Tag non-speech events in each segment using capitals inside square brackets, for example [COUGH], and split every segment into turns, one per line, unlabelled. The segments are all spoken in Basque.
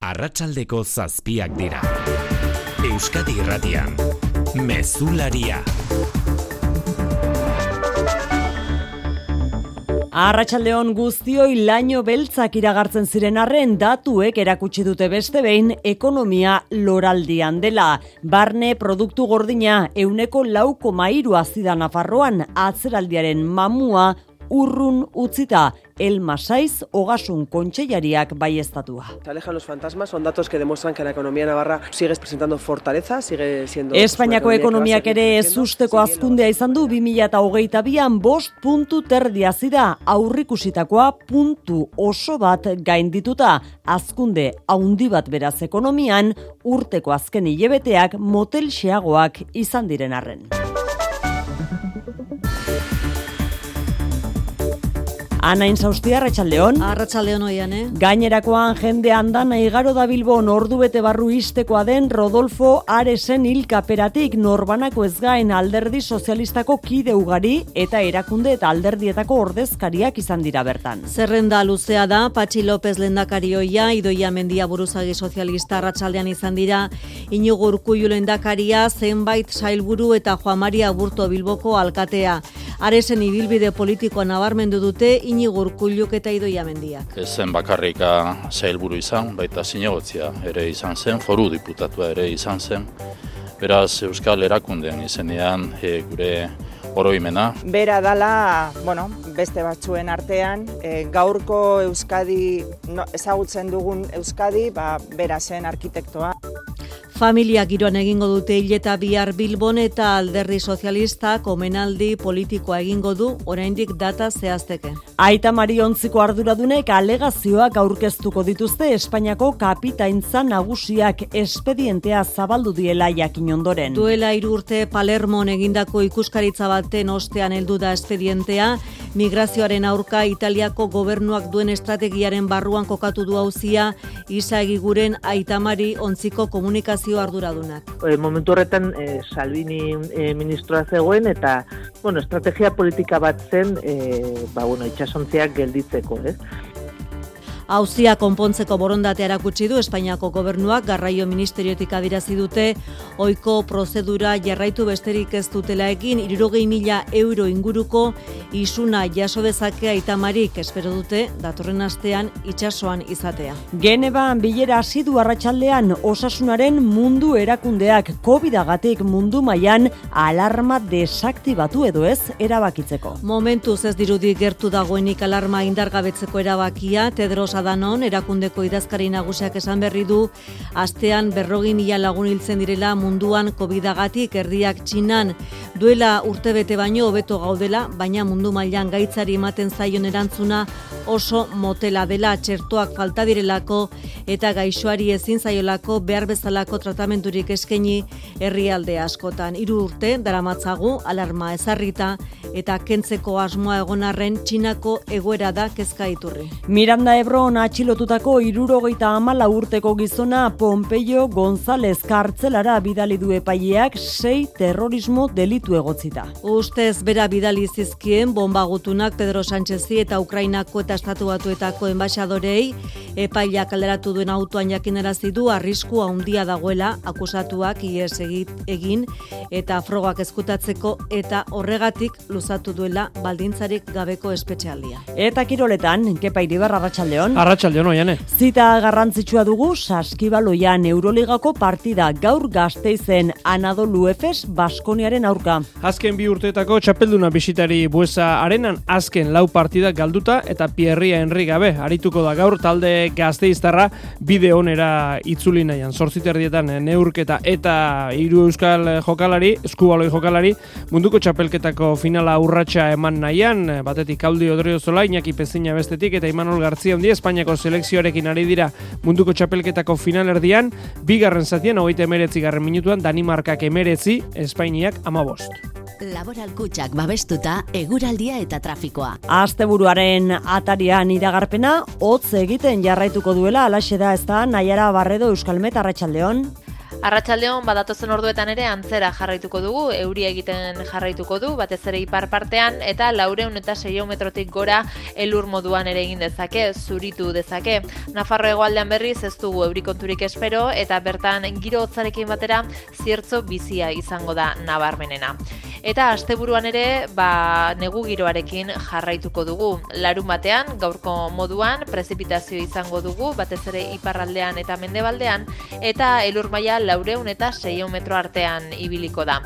Arratsaldeko zazpiak dira. Euskadi Irratian. Mezularia.
Arratsaldeon guztioi laino beltzak iragartzen ziren arren datuek erakutsi dute beste behin ekonomia loraldian dela. Barne produktu gordina euneko lauko mairu azida Nafarroan atzeraldiaren mamua urrun utzita el Masaiz Ogasun Kontseilariak baiestatua.
Se alejan los fantasmas, son datos que demuestran que la economía navarra sigue presentando fortaleza, sigue siendo...
Espainiako ekonomiak ere ez usteko azkundea izan du 2008an bost puntu terdia zida aurrikusitakoa puntu oso bat gaindituta. Azkunde haundi bat beraz ekonomian urteko azken hilebeteak motel xeagoak izan diren arren. Anain zaustia, Arratxaldeon.
Arratxaldeon oian, eh?
Gainerakoan jende andan igaro da Bilbon ordu bete barru istekoa den Rodolfo Aresen hilkaperatik norbanako ez gain alderdi sozialistako kide ugari eta erakunde eta alderdietako ordezkariak izan dira bertan.
Zerrenda luzea da, Patxi López lendakarioia, Idoia Mendia buruzagi sozialista arratsaldean izan dira, Inigo Urkullu lendakaria, zenbait sailburu eta Juan Maria Burto Bilboko alkatea. Aresen ibilbide politikoa nabarmendu dute, Inigo Urkulluk eta Idoia Mendia.
Ez zen bakarrika sailburu izan, baita zinegotzia ere izan zen, foru diputatua ere izan zen. Beraz, Euskal Erakundean izenean e, gure oroimena.
Bera dala, bueno, beste batzuen artean, e, gaurko Euskadi, no, ezagutzen dugun Euskadi, ba, bera zen arkitektoa.
Familia giroan egingo dute hileta bihar Bilbon eta alderri sozialistak omenaldi politikoa egingo du oraindik data zehazteke.
Aita Mariontziko arduradunek alegazioak aurkeztuko dituzte Espainiako kapitaintza nagusiak espedientea zabaldu diela jakin ondoren.
Duela hiru urte Palermon egindako ikuskaritza baten ostean heldu da espedientea, migrazioaren aurka Italiako gobernuak duen estrategiaren barruan kokatu du hauzia Isa Egiguren Aitamari ontziko komunikazio arduradunak.
E, momentu horretan e, Salvini e, ministroa zegoen eta bueno, estrategia politika bat zen e, ba, bueno, itxasontziak gelditzeko, ez?
Hauzia konpontzeko borondatea erakutsi du Espainiako gobernuak garraio ministeriotik adirazi dute ohiko prozedura jarraitu besterik ez dutela egin 60.000 euro inguruko isuna jaso dezake aitamarik espero dute datorren astean itsasoan izatea.
Geneban bilera hasi du arratsaldean osasunaren mundu erakundeak Covidagatik mundu mailan alarma desaktibatu edo ez erabakitzeko.
Momentuz ez dirudi gertu dagoenik alarma indargabetzeko erabakia Tedros Adanon erakundeko idazkari nagusiak esan berri du astean berrogin mila lagun hiltzen direla munduan Covidagatik erdiak txinan duela urtebete baino hobeto gaudela, baina mundu mailan gaitzari ematen zaion erantzuna oso motela dela txertoak falta direlako eta gaixoari ezin zaiolako behar bezalako tratamenturik eskaini herrialde askotan. Hiru urte daramatzagu alarma ezarrita eta kentzeko asmoa egonarren txinako egoera da kezka iturri.
Miranda Ebron atxilotutako irurogeita amala urteko gizona Pompeio González kartzelara bidali du epaileak sei terrorismo delitu egotzita.
Ustez bera bidali zizkien bomba gutunak Pedro Sánchezi eta Ukrainako eta Estatu Batuetako enbaixadorei epaileak alderatu duen autoan jakinarazi du arrisku handia dagoela akusatuak ies egin eta frogak ezkutatzeko eta horregatik luzatu duela baldintzarik gabeko espetxealdia.
Eta kiroletan, Kepa Iribar Arratsaldeon.
Arratsaldeon oiane.
Zita garrantzitsua dugu Saskibaloian Euroligako partida gaur Gasteizen Anadolu Efes Baskoniaren aurka.
Azken bi urteetako txapelduna bisitari buesa arenan azken lau partida galduta eta Pierria Henri gabe arituko da gaur talde Gasteiztarra bide onera itzuli nahian. Zortziterdietan neurketa eta hiru euskal jokalari, eskubaloi jokalari, munduko txapelketako finala urratsa eman nahian, batetik Aldi Odriozola, Iñaki Pezina bestetik eta Imanol Garzia hundi Espainiako selekzioarekin ari dira munduko txapelketako finalerdian, bigarren zatien, hogeita emeretzi garren minutuan, Danimarkak emeretzi, Espainiak amabost.
Laboral kutsak babestuta, eguraldia eta trafikoa.
Asteburuaren atarian iragarpena, hotz egiten jarraituko duela, alaxe da ez da, nahiara barredo Euskalmet Arratxaldeon.
Arratsaldeon badatozen orduetan ere antzera jarraituko dugu, euri egiten jarraituko du, batez ere ipar partean, eta laureun eta seio metrotik gora elur moduan ere egin dezake, zuritu dezake. Nafarro egoaldean berriz ez dugu euri espero, eta bertan giro hotzarekin batera ziertzo bizia izango da nabarmenena. Eta asteburuan ere, ba, negu giroarekin jarraituko dugu. Larun batean, gaurko moduan, prezipitazio izango dugu, batez ere iparraldean eta mendebaldean, eta elur maia laureun eta seion metro artean ibiliko da.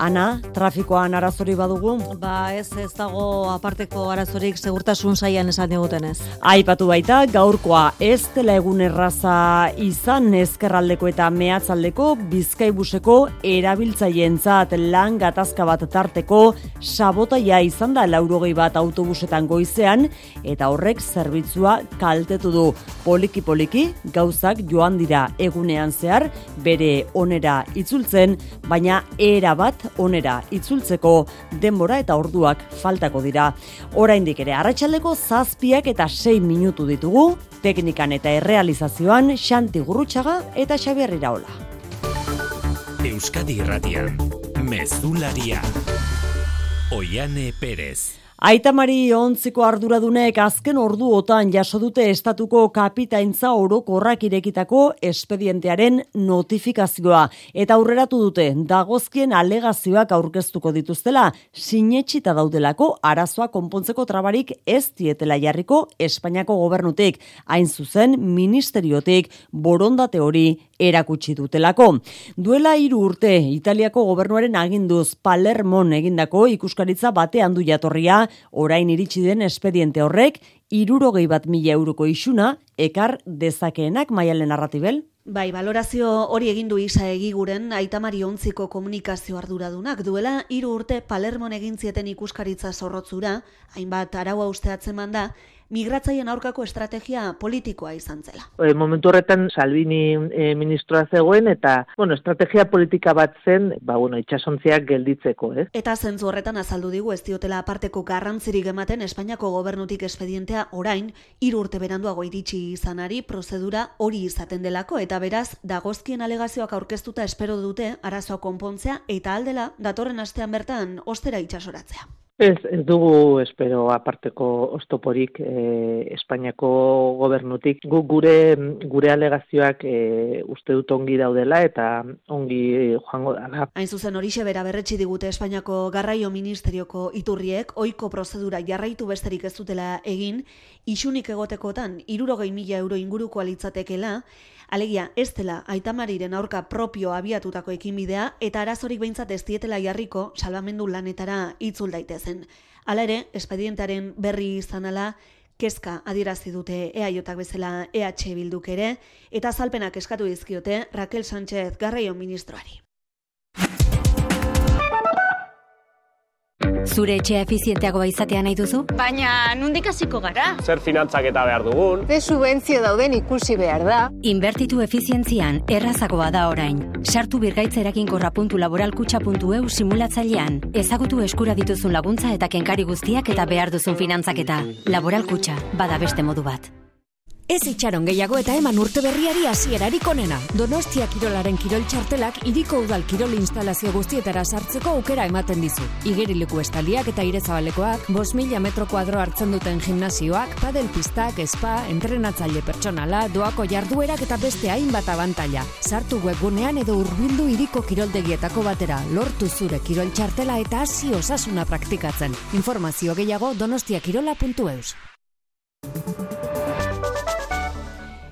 Ana, trafikoan arazori badugu?
Ba ez ez dago aparteko arazorik segurtasun saian esan diguten ez.
Aipatu baita, gaurkoa ez dela egun erraza izan ezkerraldeko eta mehatzaldeko bizkaibuseko erabiltzaientzat lan gatazka bat tarteko sabotaia izan da laurogei bat autobusetan goizean eta horrek zerbitzua kaltetu du. Poliki-poliki gauzak joan dira egunean zehar bere onera itzultzen, baina era bat onera itzultzeko denbora eta orduak faltako dira. Oraindik ere arratsaldeko zazpiak eta sei minutu ditugu, teknikan eta errealizazioan Xanti Gurrutxaga eta Xabier Iraola.
Euskadi Irratian, Mezularia. Oiane Perez.
Aitamari ontziko arduradunek azken orduotan jaso dute estatuko kapitaintza orokorrak irekitako espedientearen notifikazioa. Eta aurreratu dute dagozkien alegazioak aurkeztuko dituztela sinetxita daudelako arazoa konpontzeko trabarik ez dietela jarriko Espainiako gobernutik. Hain zuzen ministeriotik borondate hori erakutsi dutelako. Duela hiru urte Italiako gobernuaren aginduz Palermon egindako ikuskaritza batean du jatorria orain iritsi den espediente horrek irurogei bat mila euroko isuna ekar dezakeenak maialen narratibel.
Bai, valorazio hori egin du isa egiguren aitamari ontziko komunikazio arduradunak duela hiru urte Palermon egin zieten ikuskaritza zorrotzura, hainbat araua usteatzen manda, migratzaien aurkako estrategia politikoa izan zela.
E, momentu horretan Salvini e, ministroa zegoen eta bueno, estrategia politika bat zen, ba bueno, itsasontziak gelditzeko, eh?
Eta zentzu horretan azaldu digu ez diotela aparteko garrantzirik ematen Espainiako gobernutik espedientea orain hiru urte beranduago iritsi izanari prozedura hori izaten delako eta beraz dagozkien alegazioak aurkeztuta espero dute arazoa konpontzea eta aldela datorren astean bertan ostera itsasoratzea.
Ez, ez dugu espero aparteko ostoporik e, Espainiako gobernutik. Gu, gure gure alegazioak e, uste dut ongi daudela eta ongi joango dela.
Hain zuzen horixe bera berretsi digute Espainiako garraio ministerioko iturriek ohiko prozedura jarraitu besterik ez dutela egin, isunik egotekotan irurogei mila euro inguruko alitzatekela, Alegia, ez dela aitamariren aurka propio abiatutako ekinbidea eta arazorik behintzat ez dietela jarriko salvamendu lanetara itzul daitezen. Hala ere, espedientaren berri izan ala, kezka adierazi dute EAJak bezala EH bilduk ere, eta zalpenak eskatu dizkiote Raquel Sánchez Garraio ministroari.
Zure etxea efizienteagoa izatea nahi duzu?
Baina, nundik hasiko gara?
Zer finantzak eta behar dugun?
Ze subentzio dauden ikusi behar da?
Inbertitu efizientzian, errazagoa da orain. Sartu birgaitzerakin.laboralkutxa.eu simulatzailean. Ezagutu eskura dituzun laguntza eta kenkari guztiak eta behar duzun finantzaketa. Laboralkutxa, bada beste modu bat.
Ez itxaron gehiago eta eman urte berriari hasierarik onena. Donostia Kirolaren Kirol Txartelak iriko udal kirol instalazio guztietara sartzeko aukera ematen dizu. Igerileku estaliak eta irezabalekoak, bos mila metro kuadro hartzen duten gimnazioak, padel pistak, espa, entrenatzaile pertsonala, doako jarduerak eta beste hainbat abantaila. Sartu webgunean edo hurbildu iriko kiroldegietako batera, lortu zure kirol txartela eta hasi osasuna praktikatzen. Informazio gehiago donostiakirola.eus.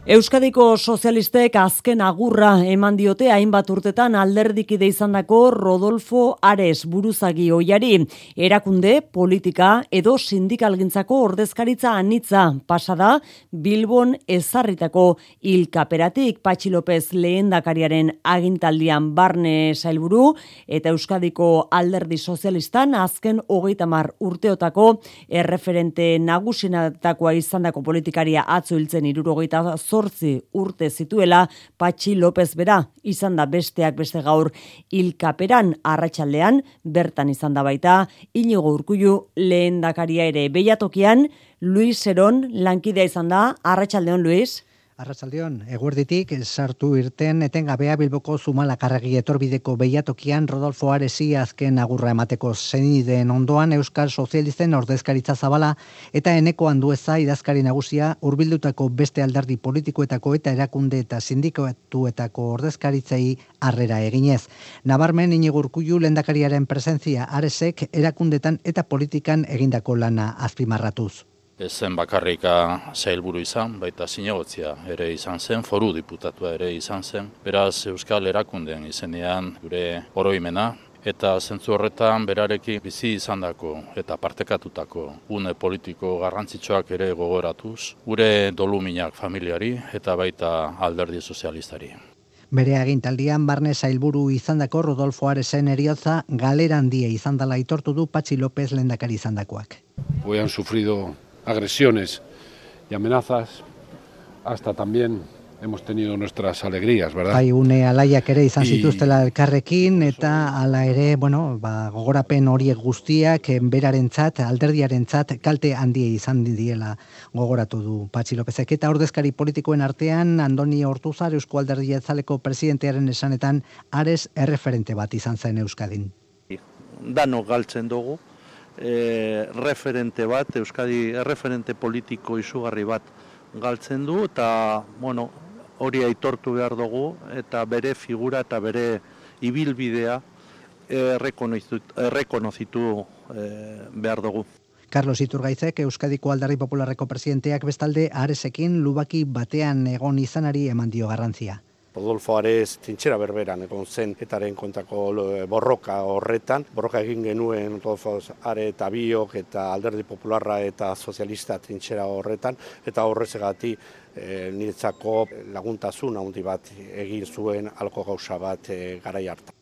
Euskadiko sozialistek azken agurra eman diote hainbat urtetan alderdikide izandako Rodolfo Ares buruzagi oiari. Erakunde, politika edo sindikalgintzako ordezkaritza anitza pasada Bilbon ezarritako hilkaperatik Patxi López lehendakariaren agintaldian barne sailburu eta Euskadiko alderdi sozialistan azken hogeita mar urteotako erreferente nagusinatakoa izandako politikaria atzo hiltzen irurogeita zortzi urte zituela Patxi López bera izan da besteak beste gaur. Hilkaperan arratsaldean bertan izan da baita inigo urkullu lehendakaria ere. Beiatokian Luis Seron lankidea izan da arratsaldeon Luis
Arratsaldeon, eguerditik sartu irten etengabea Bilboko Zumalakarregi etorbideko behiatokian Rodolfo Aresi azken agurra emateko zenideen ondoan Euskal Sozialisten ordezkaritza zabala eta eneko handueza idazkari nagusia urbildutako beste alderdi politikoetako eta erakunde eta sindikatuetako ordezkaritzei harrera eginez. Nabarmen inigurkuiu lendakariaren presentzia Aresek erakundetan eta politikan egindako lana azpimarratuz
ez zen bakarrika zailburu izan, baita zinegotzia ere izan zen, foru diputatua ere izan zen. Beraz, Euskal Erakundeen izenean gure oroimena, eta zentzu horretan berarekin bizi izan dako eta partekatutako une politiko garrantzitsuak ere gogoratuz, gure doluminak familiari eta baita alderdi sozialistari.
Bere agintaldian barne zailburu izandako Rodolfo Aresen eriotza galeran die izan dela itortu du Patxi López lendakari izandakoak.
Hoy sufrido agresiones y amenazas, hasta también hemos tenido nuestras alegrías, ¿verdad?
Bai, une alaiak ere izan zituztela elkarrekin, eta ala ere, bueno, ba, gogorapen horiek guztiak, berarentzat, alderdiarentzat, kalte handia izan diela gogoratu du Patxi Lopezek. Eta ordezkari politikoen artean, Andoni Hortuzar, Eusko Alderdia Zaleko presidentearen esanetan, ares erreferente bat izan zen Euskadin.
Dano galtzen dugu, e, referente bat, Euskadi referente politiko izugarri bat galtzen du, eta bueno, hori aitortu behar dugu, eta bere figura eta bere ibilbidea errekonozitu e, behar dugu.
Carlos Iturgaizek Euskadiko Aldarri Popularreko presidenteak bestalde aresekin lubaki batean egon izanari eman dio garrantzia.
Rodolfo Arez tintxera berberan egon zen etaren kontako borroka horretan. Borroka egin genuen Rodolfo Are eta biok eta alderdi popularra eta sozialista tintxera horretan. Eta horrezegati e, niretzako laguntasun handi bat egin zuen alko gauza bat e, garai hartan.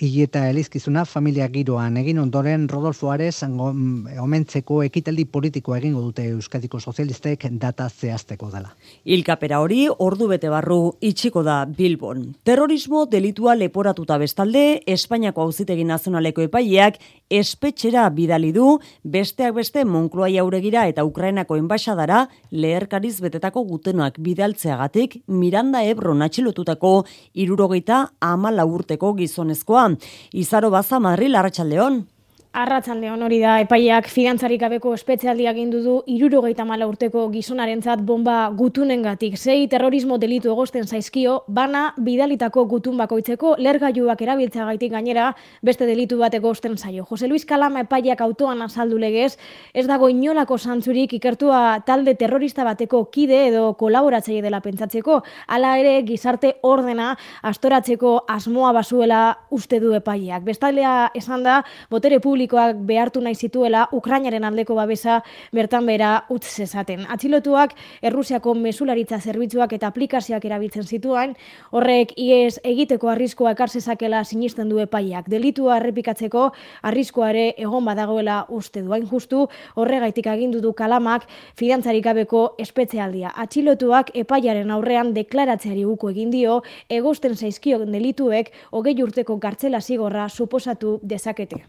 Ieta elizkizuna familia giroan egin ondoren Rodolfo Ares omentzeko ekitaldi politiko egingo dute Euskadiko Sozialistek data zehazteko dela.
Ilkapera hori ordu bete barru itxiko da Bilbon. Terrorismo delitua leporatuta bestalde, Espainiako auzitegi nazionaleko epaileak espetxera bidali du besteak beste Moncloa jauregira eta Ukrainako enbaixadara leherkariz betetako gutenoak bidaltzeagatik Miranda Ebro atxilotutako irurogeita amala urteko gizonezkoa. Izaro Baza Madrid Arratsaldeon.
Arratzaldeon hori da, epaiak fidantzarik gabeko espezialdia gindu du irurogeita mala urteko gizonarentzat bomba gutunengatik. Sei terrorismo delitu egosten zaizkio, bana bidalitako gutun bakoitzeko lergailuak erabiltza gaitik gainera beste delitu bat egosten zaio. Jose Luis Kalama epaiak autoan azaldu legez, ez dago inolako zantzurik ikertua talde terrorista bateko kide edo kolaboratzaile dela pentsatzeko, hala ere gizarte ordena astoratzeko asmoa basuela uste du epaiak. Bestalea esan da, botere publiko publikoak behartu nahi zituela Ukrainaren aldeko babesa bertan bera utz zezaten. Atxilotuak Errusiako mesularitza zerbitzuak eta aplikazioak erabiltzen zituen, horrek ies egiteko arriskoa ekar zezakela sinisten du epaiak. Delitua errepikatzeko arriskoa ere egon badagoela uste duain justu, horregaitik agindu du kalamak fidantzarik gabeko espetzealdia. Atxilotuak epaiaren aurrean deklaratzeari uko egin dio, egosten zaizkio delituek hogei urteko gartzela zigorra suposatu dezakete.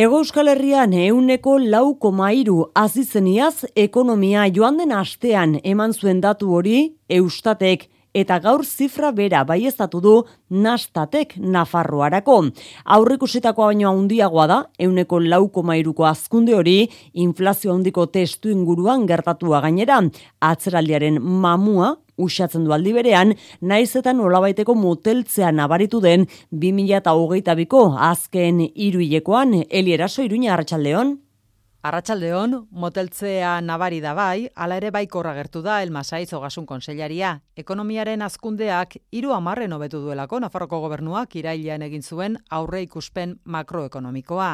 Ego Euskal Herrian euneko lau komairu azizeniaz ekonomia joan den astean eman zuen datu hori eustatek eta gaur zifra bera baiestatu du nastatek Nafarroarako. Aurrikusitakoa baino handiagoa da, euneko lauko azkunde hori, inflazio handiko testu inguruan gertatua gainera, atzeraldiaren mamua, usatzen du aldi berean, naizetan olabaiteko moteltzea nabaritu den 2008ko azken iruilekoan, Elieraso Iruña Arratxaldeon.
Arratsaldeon, moteltzea nabari da bai, hala ere baikorra gertu da Elmasaiz Ogasun Konsellaria. Ekonomiaren azkundeak hiru hamarren hobetu duelako Nafarroko gobernuak irailean egin zuen aurre ikuspen makroekonomikoa.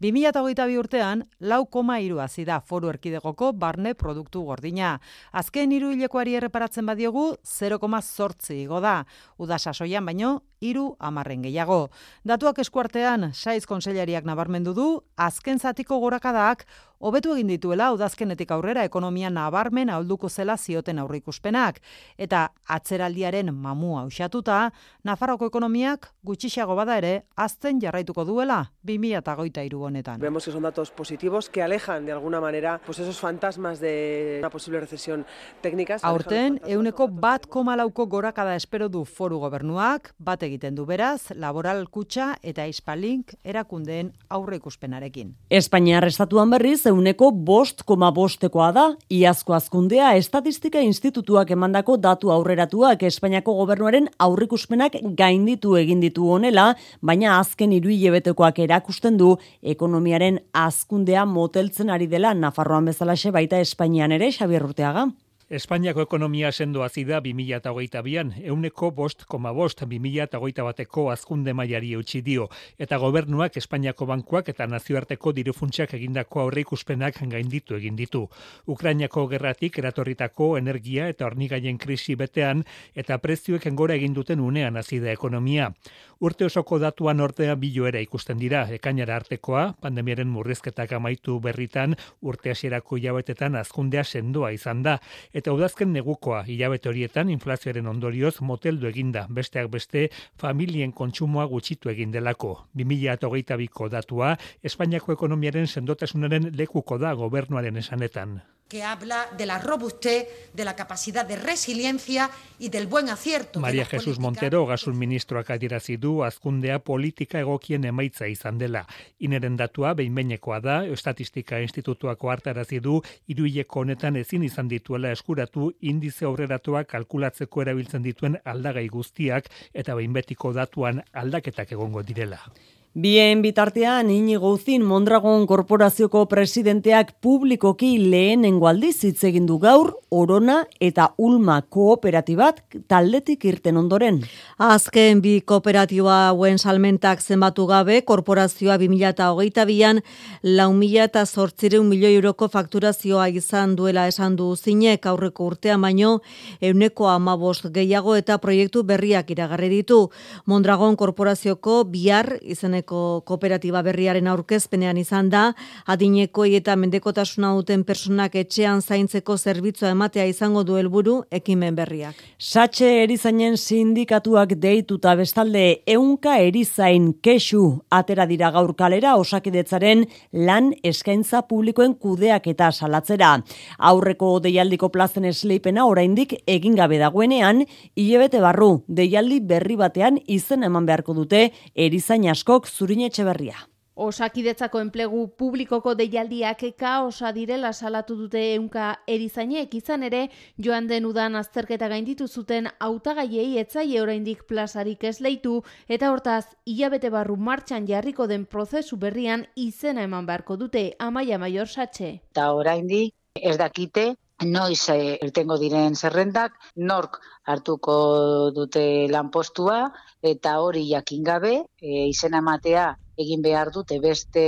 2022 urtean, lau koma iru da foru erkidegoko barne produktu gordina. Azken hiru hilekoari erreparatzen badiogu, 0,zortzi igo da. Uda sasoian baino, iru amarren gehiago. Datuak eskuartean, saiz konsellariak nabarmendu du, azken zatiko gorakadak hobetu egin dituela udazkenetik aurrera ekonomia nabarmen ahulduko zela zioten aurreikuspenak eta atzeraldiaren mamua usatuta Nafarroko ekonomiak gutxixago bada ere azten jarraituko duela 2023 honetan.
Vemos que son datos positivos que alejan de alguna manera pues esos fantasmas de una posible recesión técnicas.
Aurten euneko bat komalauko gorakada espero du foru gobernuak, bat egiten du beraz, laboral kutsa eta ispalink erakundeen aurre ikuspenarekin.
Espainiar estatuan berriz euneko bost koma bostekoa da, iazko azkundea estatistika institutuak emandako datu aurreratuak Espainiako gobernuaren aurrikuspenak gainditu egin ditu honela, baina azken hiru hilebetekoak erakusten du ekonomiaren azkundea moteltzen ari dela Nafarroan bezalaxe baita Espainian ere Xabier Urteaga.
Espainiako ekonomia sendo azida 2008an, euneko bost koma bost 2008 bateko azkunde mailari eutxi dio, eta gobernuak Espainiako bankuak eta nazioarteko dirufuntsak egindako aurre ikuspenak gainditu egin ditu. Ukrainiako gerratik eratorritako energia eta hornigaien krisi betean eta prezioek gora egin duten unean azida ekonomia. Urte osoko datuan ortea biloera ikusten dira, ekainara artekoa, pandemiaren murrizketak amaitu berritan, urte hasierako hilabetetan azkundea sendoa izan da, eta udazken negukoa hilabete horietan inflazioaren ondorioz moteldu eginda, besteak beste familien kontsumoa gutxitu egin delako. 2008ko datua, Espainiako ekonomiaren sendotasunaren lekuko da gobernuaren esanetan
que habla de la robustez, de la capacidad de resiliencia y del buen acierto.
María Jesús Montero, gasun ministroak adierazi du azkundea politika egokien emaitza izan dela. Ineren datua behinbeinekoa da, Estatistika Institutuako hartarazi du iruileko honetan ezin izan dituela eskuratu indize aurreratua kalkulatzeko erabiltzen dituen aldagai guztiak eta behinbetiko datuan aldaketak egongo direla.
Bien bitartean Inigo Uzin Mondragon korporazioko presidenteak publikoki lehenengo aldiz hitz egin du gaur Orona eta Ulma kooperatibat taldetik irten ondoren.
Azken bi kooperatiba hauen salmentak zenbatu gabe korporazioa 2022an 4.800 milioi euroko fakturazioa izan duela esan du Uzinek aurreko urtean baino euneko amabost gehiago eta proiektu berriak iragarri ditu. Mondragon korporazioko bihar izen izeneko kooperatiba berriaren aurkezpenean izan da, adinekoi eta mendekotasuna duten personak etxean zaintzeko zerbitzua ematea izango du helburu ekimen berriak.
Satxe erizainen sindikatuak deituta bestalde eunka erizain kesu atera dira gaur kalera osakidetzaren lan eskaintza publikoen kudeak eta salatzera. Aurreko deialdiko plazen esleipena oraindik egin gabe dagoenean, hilebete barru deialdi berri batean izen eman beharko dute erizain askok zurin etxeberria.
Osakidetzako enplegu publikoko deialdiak kaosa direla salatu dute eunka erizainek izan ere joan den udan azterketa gainditu zuten hautagaiei etzaile oraindik plazarik ez leitu eta hortaz hilabete barru martxan jarriko den prozesu berrian izena eman beharko dute amaia maior satxe.
Eta oraindik ez dakite noiz e, irtengo diren zerrendak, nork hartuko dute lanpostua eta hori jakin gabe e, izena ematea egin behar dute beste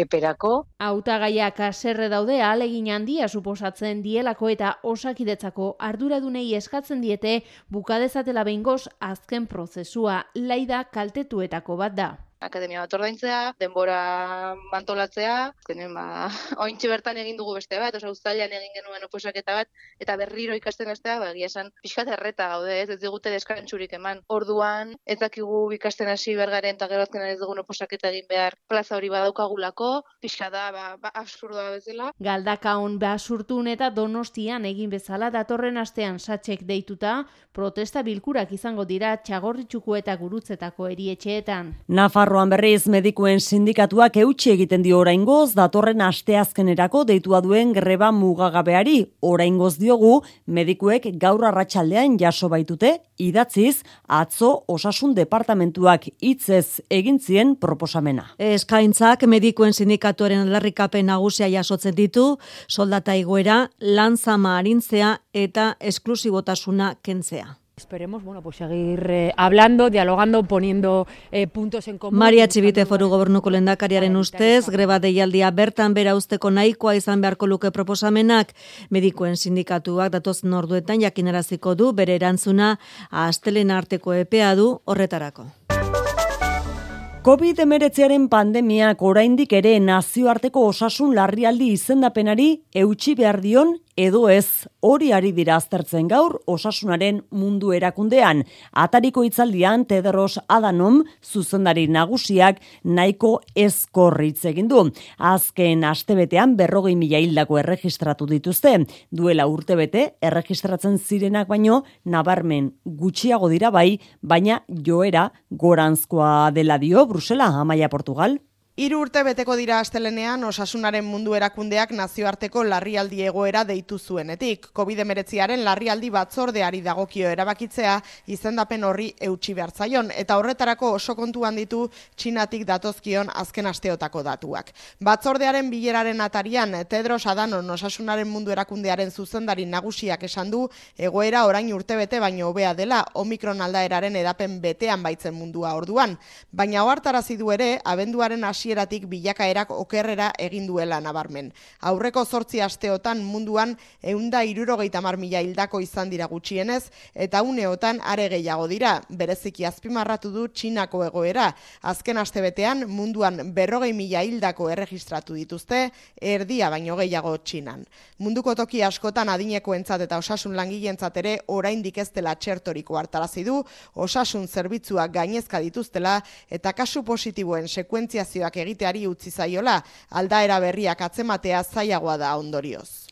eperako.
Hautagaiak aserre daude alegin handia suposatzen dielako eta osakidetzako arduradunei eskatzen diete bukadezatela behingoz azken prozesua laida kaltetuetako bat da
akademia bat ordaintzea, denbora mantolatzea, zenen ba, [LAUGHS] ointxe bertan egin dugu beste bat, oza, ustalian egin genuen oposaketa bat, eta berriro ikasten bestea, ba, esan, pixkat erreta gaude, ez, ez digute deskantxurik eman. Orduan, ez dakigu ikasten hasi bergaren, eta gero ez dugun oposaketa egin behar, plaza hori badaukagulako, pixka da, ba, ba absurdoa bezala.
Galdakaun basurtun eta donostian egin bezala datorren astean satxek deituta, protesta bilkurak izango dira txagorritxuko eta gurutzetako erietxeetan.
Nafarro Nafarroan berriz medikuen sindikatuak eutxi egiten dio oraingoz datorren asteazkenerako deitua duen greba mugagabeari. Oraingoz diogu medikuek gaur arratsaldean jaso baitute idatziz atzo osasun departamentuak hitzez egin zien proposamena.
Eskaintzak medikuen sindikatuaren aldarrikapen nagusia jasotzen ditu, soldata igoera, lanzama arintzea eta esklusibotasuna kentzea.
Esperemos, bueno, pues seguir eh, hablando, dialogando, poniendo eh, puntos en común.
Maria Txibite foru gobernuko lendakariaren ustez, greba deialdia bertan bera usteko nahikoa izan beharko luke proposamenak, medikoen sindikatuak datoz norduetan jakinaraziko du, bere erantzuna, astelen arteko epea du horretarako.
COVID-19 pandemiak oraindik ere nazioarteko osasun larrialdi izendapenari eutxi behar dion edo ez hori ari dira aztertzen gaur osasunaren mundu erakundean. Atariko itzaldian Tedros Adanom zuzendari nagusiak nahiko ezkorritz egin du. Azken astebetean berrogei mila hildako erregistratu dituzte. Duela urtebete erregistratzen zirenak baino nabarmen gutxiago dira bai, baina joera goranzkoa dela dio Brusela, Amaia Portugal.
Hiru urte beteko dira astelenean osasunaren mundu erakundeak nazioarteko larrialdi egoera deitu zuenetik. COVID-19aren larrialdi batzordeari dagokio erabakitzea izendapen horri eutxi behartzaion eta horretarako oso kontuan ditu txinatik datozkion azken asteotako datuak. Batzordearen bileraren atarian Tedros Adanon osasunaren mundu erakundearen zuzendari nagusiak esan du egoera orain urtebete baino hobea dela Omikron aldaeraren edapen betean baitzen mundua orduan. Baina ohartarazi du ere abenduaren hasieratik bilakaerak okerrera egin duela nabarmen. Aurreko zortzi asteotan munduan eunda irurogeita mar mila hildako izan dira gutxienez, eta uneotan are gehiago dira, bereziki azpimarratu du txinako egoera. Azken astebetean munduan berrogei mila hildako erregistratu dituzte, erdia baino gehiago txinan. Munduko toki askotan adineko entzat eta osasun langileentzat ere oraindik ez dela txertoriko hartarazi du, osasun zerbitzuak gainezka dituztela eta kasu positiboen sekuentziazioak egiteari utzi zaiola, aldaera berriak atzematea zailagoa da ondorioz.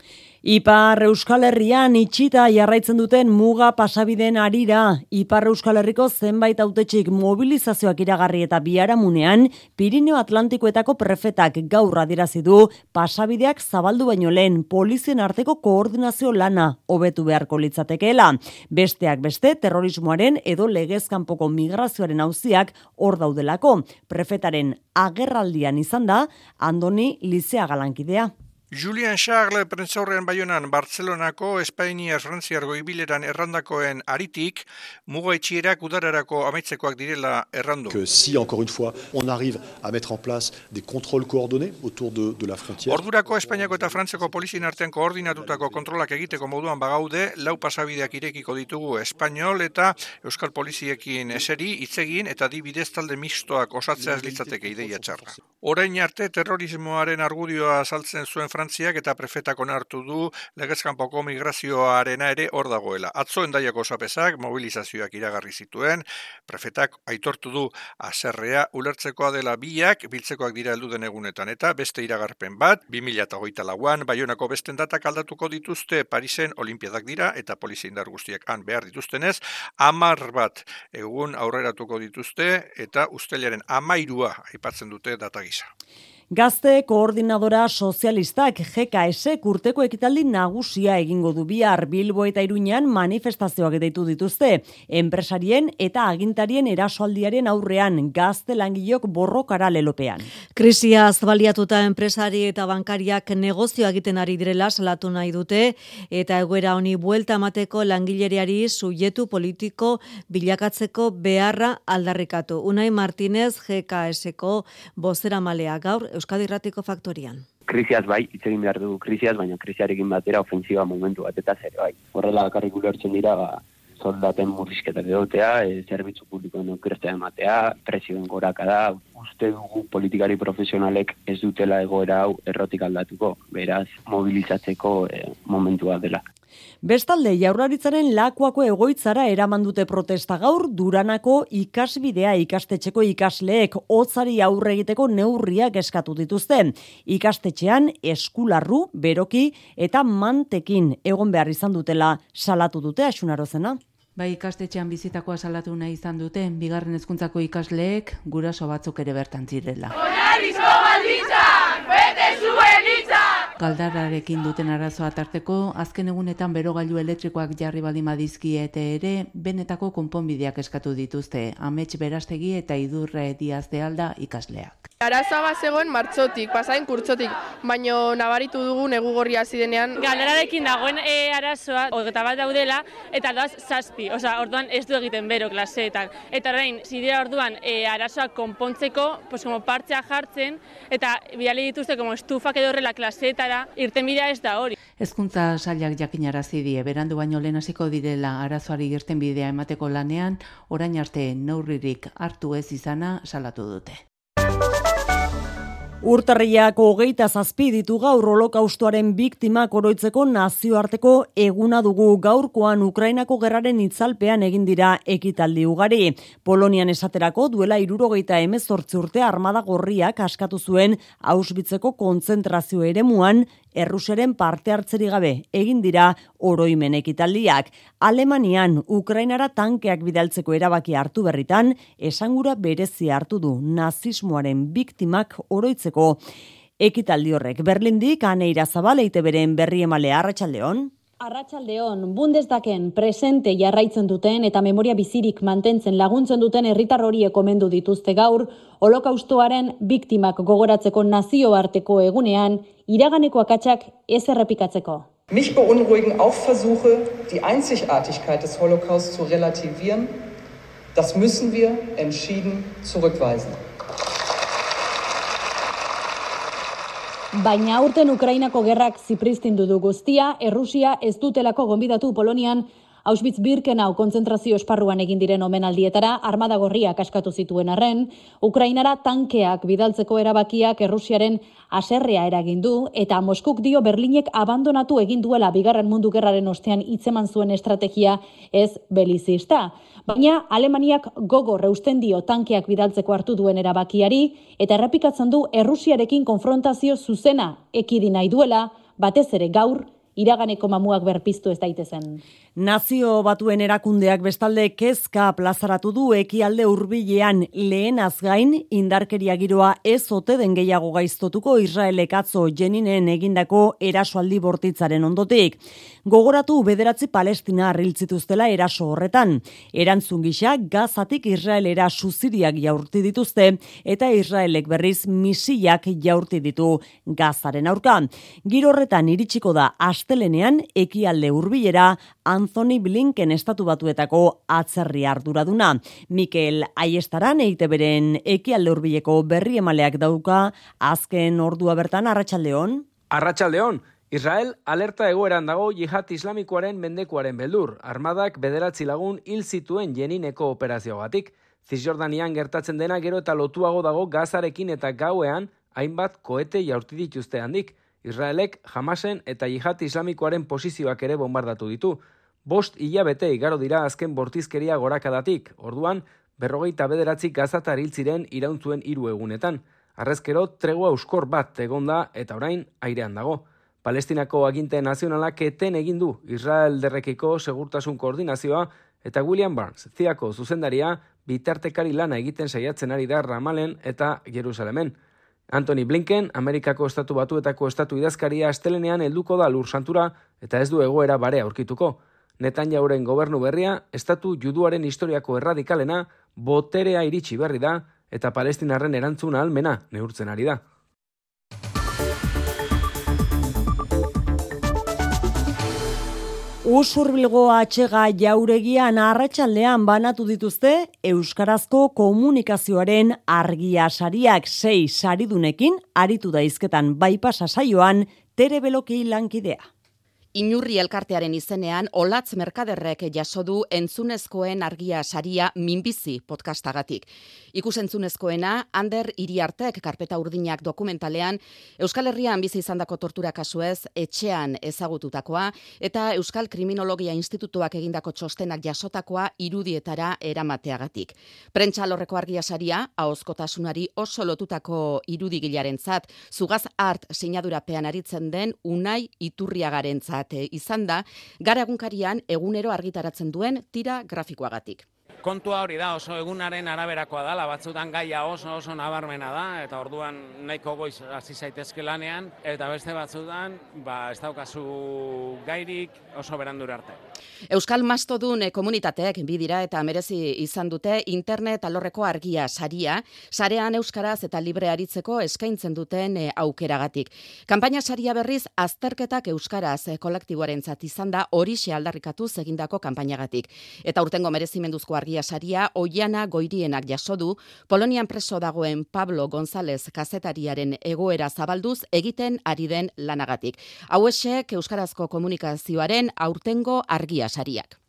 Ipar Euskal Herrian itxita jarraitzen duten muga pasabideen arira, Ipar Euskal Herriko zenbait autetxik mobilizazioak iragarri eta biharamunean, Pirineo Atlantikoetako prefetak gaurra dirazi du pasabideak zabaldu baino lehen polizien arteko koordinazio lana hobetu beharko litzatekeela. Besteak beste, terrorismoaren edo legezkanpoko migrazioaren auziak hor daudelako. Prefetaren agerraldian izan da, Andoni Lizea Galankidea.
Julian Charles prentzaurrean baionan Bartzelonako Espainia Frantziar goibileran errandakoen aritik, muga etxierak udararako amaitzekoak direla errandu.
Que si, encore une fois, on arrive à mettre en place des contrôles coordonnés autour de, de la frontière.
Ordurako Espainiako eta Frantziako polizien artean koordinatutako kontrolak egiteko moduan bagaude, lau pasabideak irekiko ditugu Espainol eta Euskal Poliziekin eseri, itzegin eta dibidez talde mixtoak osatzeaz litzateke ideia txarra. Orain arte terrorismoaren argudioa saltzen zuen Frantziak eta prefetak onartu du legezkanpoko migrazioarena ere hor dagoela. Atzo endaiako zapezak mobilizazioak iragarri zituen, prefetak aitortu du aserrea ulertzekoa dela biak, biltzekoak dira helduden egunetan eta beste iragarpen bat, 2008 lauan, baionako besten datak aldatuko dituzte Parisen olimpiadak dira eta polizia guztiak han behar dituztenez, amar bat egun aurreratuko dituzte eta ustelaren amairua aipatzen dute data gisa.
Gazte koordinadora sozialistak GKS urteko ekitaldi nagusia egingo du bihar Bilbo eta Iruñan manifestazioak deitu dituzte. Enpresarien eta agintarien erasoaldiaren aurrean gazte langilok borrokara lelopean.
Krisia azbaliatuta enpresari eta bankariak negozio egiten ari direla salatu nahi dute eta egoera honi buelta emateko langileriari sujetu politiko bilakatzeko beharra aldarrikatu. Unai Martinez GKSko bozera malea gaur Euskadi Ratiko Faktorian.
Krisiaz bai, hitz egin behar dugu krisiaz, baina krisiarekin batera ofensiba momentu bat eta zer bai. Horrela bakarrik ulertzen dira, ba, soldaten murrizketak edotea, e, zerbitzu publikoen okertzea ematea, presioen goraka da, uste dugu politikari profesionalek ez dutela egoera hau errotik aldatuko, beraz, mobilizatzeko e, momentua dela.
Bestalde, jaurlaritzaren lakuako egoitzara eraman dute protesta gaur, duranako ikasbidea ikastetxeko ikasleek hotzari aurre egiteko neurriak eskatu dituzte. Ikastetxean eskularru, beroki eta mantekin egon behar izan dutela salatu dute asunarozena.
Bai ikastetxean bizitakoa salatu nahi izan duten, bigarren hezkuntzako ikasleek guraso batzuk ere bertan zirela. Oinarrizko baldintzak, bete zuen Galdararekin duten arazoa tarteko, azken egunetan berogailu elektrikoak jarri baldin badizkiete ere, benetako konponbideak eskatu dituzte, amets berastegi eta idurre diazte alda ikasleak.
Arazoa bat zegoen martxotik, pasain kurtzotik, baino nabaritu dugu negu gorri hasi denean.
Galdararekin dagoen e, arazoa, hogeta bat daudela, eta doaz zazpi, oza, orduan ez du egiten bero klaseetan. Eta orain, zidea orduan e, arazoa konpontzeko, pues, como partzea jartzen, eta biali dituzte como estufak edo horrela klaseetara, irten bidea ez da hori.
Hezkuntza sailak jakinarazi die berandu baino lehen hasiko direla arazoari irten bidea emateko lanean, orain arte neurririk hartu ez izana salatu dute.
Urtarriak hogeita zazpi ditu gaur holokaustoaren biktimak oroitzeko nazioarteko eguna dugu gaurkoan Ukrainako gerraren itzalpean egin dira ekitaldi ugari. Polonian esaterako duela irurogeita emezortzi urte armada gorriak askatu zuen Auschwitzeko kontzentrazio eremuan erruseren parte hartzeri gabe egin dira oroimen ekitaldiak. Alemanian Ukrainara tankeak bidaltzeko erabaki hartu berritan, esangura berezi hartu du nazismoaren biktimak oroitzeko ekitaldi horrek. Berlindik aneira zabaleite beren berri emale arratsaldeon.
Arratsaldeon Bundesdaken presente jarraitzen duten eta memoria bizirik mantentzen laguntzen duten herritar hori ekomendu dituzte gaur holokaustoaren biktimak gogoratzeko nazioarteko egunean iraganeko akatsak ez errepikatzeko.
Mich beunruhigen auch Versuche, die Einzigartigkeit des Holocaust zu relativieren. Das müssen wir entschieden zurückweisen.
Baina aurten Ukrainako gerrak zipristindu du guztia, Errusia ez dutelako gonbidatu Polonian Auschwitz Birkenau kontzentrazio esparruan egin diren omenaldietara armada gorriak askatu zituen arren, Ukrainara tankeak bidaltzeko erabakiak Errusiaren aserrea eragin du eta Moskuk dio Berlinek abandonatu egin duela bigarren mundu gerraren ostean hitzeman zuen estrategia ez belizista. Baina Alemaniak gogo reusten dio tankeak bidaltzeko hartu duen erabakiari eta errepikatzen du Errusiarekin konfrontazio zuzena ekidi nahi duela, batez ere gaur iraganeko mamuak berpiztu ez daitezen.
Nazio batuen erakundeak bestalde kezka plazaratu du ekialde hurbilean lehen azgain indarkeria giroa ez ote den gehiago gaiztotuko Israelek atzo jeninen egindako erasoaldi bortitzaren ondotik. Gogoratu bederatzi palestina arriltzituztela eraso horretan. Erantzun gisa gazatik Israelera suziriak jaurti dituzte eta Israelek berriz misiak jaurti ditu gazaren aurka. Giro horretan iritsiko da astelenean ekialde hurbilera Anthony Blinken estatu batuetako atzerri arduraduna. Mikel Aiestaran eite beren ekialde hurbileko berri emaleak dauka azken ordua bertan arratsaldeon.
Arratsaldeon, Israel alerta egoeran dago jihad islamikoaren mendekuaren beldur. Armadak bederatzi lagun hil zituen jenineko operazioagatik. Cisjordanian gertatzen dena gero eta lotuago dago gazarekin eta gauean hainbat koete jaurti dituzte handik. Israelek Hamasen eta jihad islamikoaren posizioak ere bombardatu ditu. Bost hilabete igaro dira azken bortizkeria gorakadatik, orduan, berrogeita bederatzi gazatar hiltziren irauntzuen hiru egunetan. Arrezkero, tregua euskor bat egonda eta orain airean dago. Palestinako aginte nazionalak eten egin du Israel derrekiko segurtasun koordinazioa eta William Barnes, ziako zuzendaria, bitartekari lana egiten saiatzen ari da Ramalen eta Jerusalemen. Anthony Blinken, Amerikako estatu batuetako estatu idazkaria astelenean helduko da lur santura eta ez du egoera bare aurkituko. Netanyahuren gobernu berria, estatu juduaren historiako erradikalena, boterea iritsi berri da, eta palestinarren erantzuna almena neurtzen ari da.
Usurbilgo atxega jauregian arratsaldean banatu dituzte Euskarazko komunikazioaren argia sariak sei saridunekin aritu daizketan baipasa saioan tere beloki lankidea.
Inurri elkartearen izenean, Olatz Merkaderrek jaso du entzunezkoen argia saria minbizi podcastagatik. Ikus entzunezkoena, Ander Iriartek karpeta urdinak dokumentalean, Euskal Herrian bizi izandako tortura kasuez, etxean ezagututakoa, eta Euskal Kriminologia Institutuak egindako txostenak jasotakoa irudietara eramateagatik. Prentsa lorreko argia saria, hauzkotasunari oso lotutako irudigilaren zat, zugaz art sinadurapean aritzen den unai iturriagaren zat bat izan da, gara egunkarian egunero argitaratzen duen tira grafikoagatik.
Kontua hori da oso egunaren araberakoa dala, batzutan gaia oso oso nabarmena da, eta orduan nahiko goiz hasi zaitezke lanean, eta beste batzutan, ba, ez daukazu gairik oso berandur arte.
Euskal Mastodun komunitateek bidira eta merezi izan dute internet alorreko argia saria, sarean euskaraz eta libre aritzeko eskaintzen duten e, aukeragatik. Kanpaina saria berriz azterketak euskaraz e, kolektiboarentzat izan da horixe aldarrikatu egindako kanpainagatik. Eta urtengo merezimenduzko argia argia saria oiana goirienak jaso du Polonian preso dagoen Pablo González kazetariaren egoera zabalduz egiten ari den lanagatik. Hauesek Euskarazko komunikazioaren aurtengo argia sariak.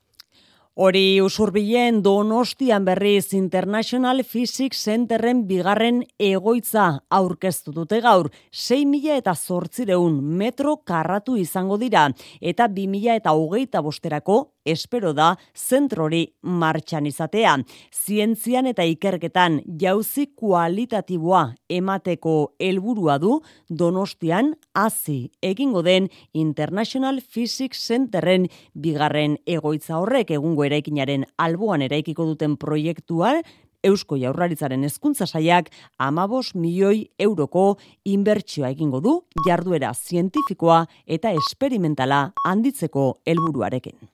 Hori usurbilen Donostian berriz International Physics Centerren bigarren egoitza aurkeztu dute gaur. 6.000 eta zortzireun metro karratu izango dira eta 2000 eta hogeita bosterako espero da zentrori martxan izatea. Zientzian eta ikerketan jauzi kualitatiboa emateko helburua du Donostian hasi egingo den International Physics Centerren bigarren egoitza horrek egungo eraikinaren alboan eraikiko duten proiektua Eusko Jaurlaritzaren hezkuntza saiak amabos milioi euroko inbertsioa egingo du jarduera zientifikoa eta esperimentala handitzeko helburuarekin.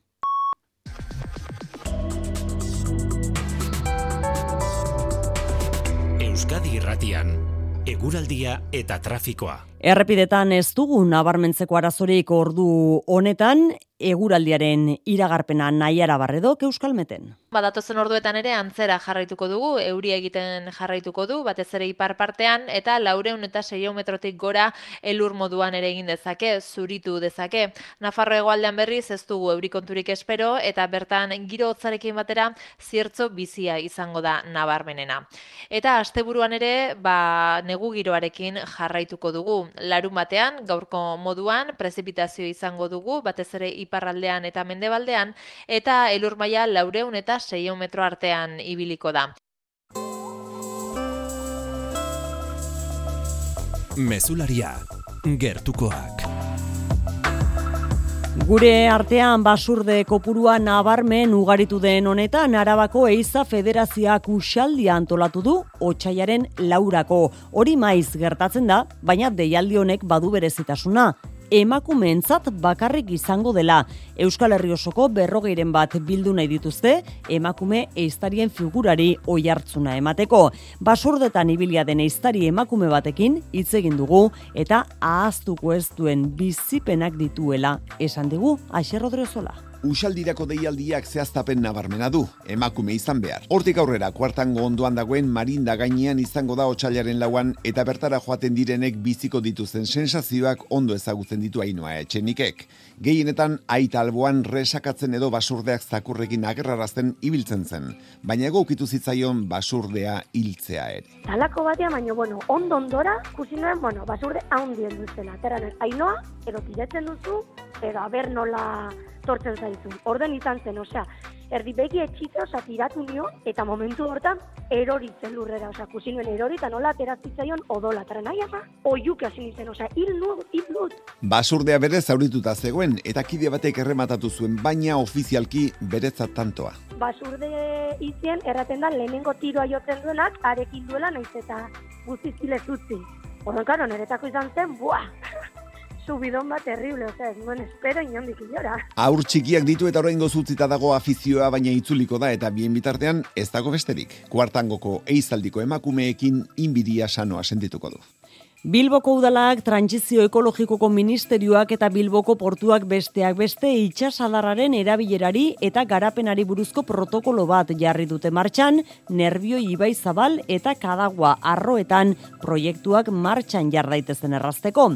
Euskadi Irratian, eguraldia eta trafikoa.
Errepidetan ez dugu nabarmentzeko arazorik ordu honetan, eguraldiaren iragarpena nahiara barredok euskalmeten.
Badatozen orduetan ere antzera jarraituko dugu, euria egiten jarraituko du, batez ere ipar partean, eta laureun eta metrotik gora elur moduan ere egin dezake, zuritu dezake. Nafarro egoaldean berriz ez dugu eurikonturik espero, eta bertan giro hotzarekin batera ziertzo bizia izango da nabarmenena. Eta asteburuan ere, ba, negu giroarekin jarraituko dugu. Larun batean, gaurko moduan, prezipitazio izango dugu, batez ere iparraldean eta mendebaldean, eta elur maila laureun eta seion metro artean ibiliko da.
Mesularia, gertukoak.
Gure artean basurde kopurua nabarmen ugaritu den honetan Arabako Eiza Federazioak usaldia antolatu du otxaiaren laurako. Hori maiz gertatzen da, baina deialdi honek badu berezitasuna emakumeentzat bakarrik izango dela. Euskal Herri osoko berrogeiren bat bildu nahi dituzte, emakume eiztarien figurari oi hartzuna emateko. Basurdetan ibilia den eiztari emakume batekin hitz egin dugu eta ahaztuko ez duen bizipenak dituela esan dugu Aixerrodrezola.
Usaldirako deialdiak zehaztapen nabarmena du, emakume izan behar. Hortik aurrera, kuartango ondoan dagoen marinda gainean izango da otxailaren lauan eta bertara joaten direnek biziko dituzen sensazioak ondo ezagutzen ditu hainoa etxenikek. Gehienetan, aita alboan resakatzen edo basurdeak zakurrekin agerrarazten ibiltzen zen, baina ego ukitu zitzaion basurdea hiltzea ere.
Talako batea, baina, bueno, ondo ondora, kusinuen, bueno, basurde haundien duzela. Teranen, ainoa, edo piretzen duzu, edo aber nola sortzen zaizu. Orden izan zen, osea, erdi begi etxitza, osea, tiratu nio, eta momentu hortan, eroritzen lurrera, osea, kusinuen erori, eta nola aterazitzaion odola, tara nahi ama, oiuk hasi nintzen, osea, hil nut, hil nut.
Basurdea bere zaurituta zegoen, eta kide batek errematatu zuen, baina ofizialki beretzat tantoa.
Basurde izien, erraten da, lehenengo tiroa jotzen duenak, arekin duela, naiz eta guztizile zutzi. Orduan, karo, niretako izan zen, buah, subidon bat terrible, o sea, nuen espero inondik inora.
Aur txikiak ditu eta orain gozutzita dago afizioa, baina itzuliko da eta bien bitartean ez dago besterik. Kuartangoko eizaldiko emakumeekin inbidia sanoa sentituko du.
Bilboko udalak trantzizio ekologikoko ministerioak eta Bilboko portuak besteak beste itxasadarraren erabilerari eta garapenari buruzko protokolo bat jarri dute martxan, nervio ibai zabal eta kadagua arroetan proiektuak martxan jarraitezen errazteko.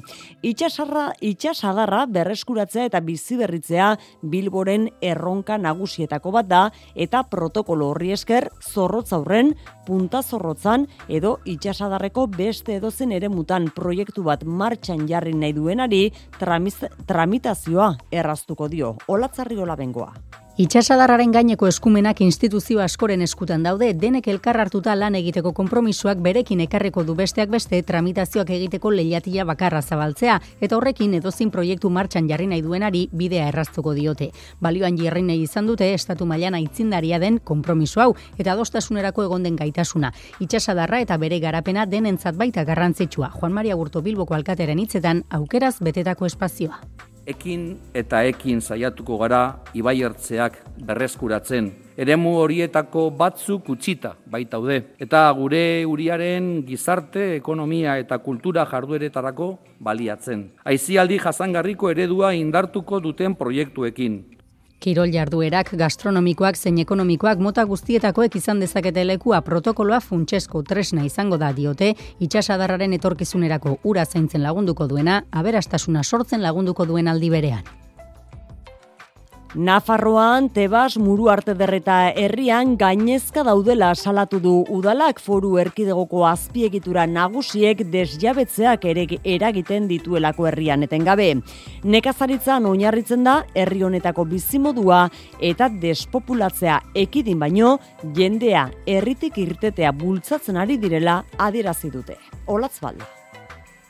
Itxasarra, itxasadarra berreskuratzea eta bizi berritzea Bilboren erronka nagusietako bat da eta protokolo horri esker zorrotza aurren, punta zorrotzan edo itxasadarreko beste edozen ere mutan proiektu bat martxan jarri nahi duenari tramitazioa erraztuko dio. Olatzarri bengoa.
Itxasadarraren gaineko eskumenak instituzio askoren eskutan daude, denek elkar hartuta lan egiteko konpromisoak berekin ekarreko du besteak beste tramitazioak egiteko lehiatia bakarra zabaltzea, eta horrekin edozin proiektu martxan jarri nahi duenari bidea erraztuko diote. Balioan jarri nahi izan dute estatu mailana itzindaria den konpromiso hau, eta adostasunerako egon den gaitasuna. Itxasadarra eta bere garapena denentzat baita garrantzitsua. Juan Maria Gurto Bilboko alkateren hitzetan aukeraz betetako espazioa
ekin eta ekin saiatuko gara ibai ertzeak berreskuratzen. Eremu horietako batzuk utzita baitaude eta gure uriaren gizarte, ekonomia eta kultura jardueretarako baliatzen. Aizialdi jasangarriko eredua indartuko duten proiektuekin.
Kirol jarduerak, gastronomikoak, zein ekonomikoak, mota guztietakoek izan dezakete lekua protokoloa funtsesko tresna izango da diote, itxasadarraren etorkizunerako ura zaintzen lagunduko duena, aberastasuna sortzen lagunduko duen aldi berean.
Nafarroan, Tebas, Muru Arte Derreta herrian gainezka daudela salatu du udalak foru erkidegoko azpiegitura nagusiek desjabetzeak ere eragiten dituelako herrian etengabe. Nekazaritzan oinarritzen da herri honetako bizimodua eta despopulatzea ekidin baino jendea herritik irtetea bultzatzen ari direla adierazi dute. Olatz balda.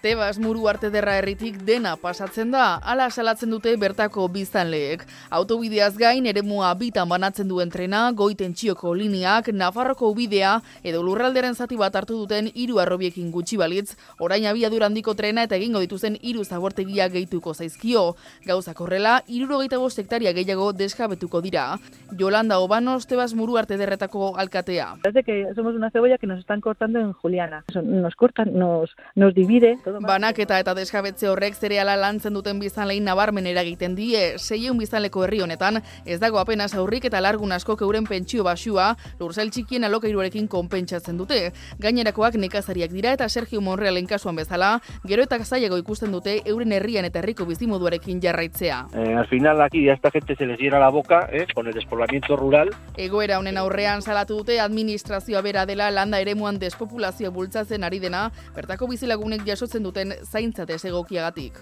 Tebas muru arte derra herritik dena pasatzen da, ala salatzen dute bertako biztanleek. Autobideaz gain eremua bitan banatzen duen trena, goiten txioko lineak, Nafarroko ubidea, edo lurralderen zati bat hartu duten hiru arrobiekin gutxi balitz, orain abiadura handiko trena eta egingo dituzen hiru zabortegia gehituko zaizkio. Gauzak horrela, irurogeita hektaria gehiago deskabetuko dira. Yolanda Obanos, Tebas muru arte derretako alkatea.
Desde que somos una cebolla que nos están cortando en Juliana. Nos cortan, nos, nos divide.
Banaketa eta deskabetze horrek zereala lantzen duten bizanlein nabarmen eragiten die, seieun bizanleko herri honetan, ez dago apenas aurrik eta largun asko keuren pentsio basua, lurzail txikien alokairuarekin konpentsatzen dute. Gainerakoak nekazariak dira eta Sergio Monrealen kasuan bezala, gero eta zailago ikusten dute euren herrian eta herriko bizimoduarekin jarraitzea.
Eh, al final aquí ya esta gente se les llena la boca, eh, con el despoblamiento rural.
Egoera honen aurrean salatu dute administrazioa bera dela landa eremuan despopulazio bultzatzen ari dena, bertako bizilagunek jasotzen duten zaintza desegokiagatik.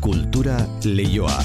Kultura leioa.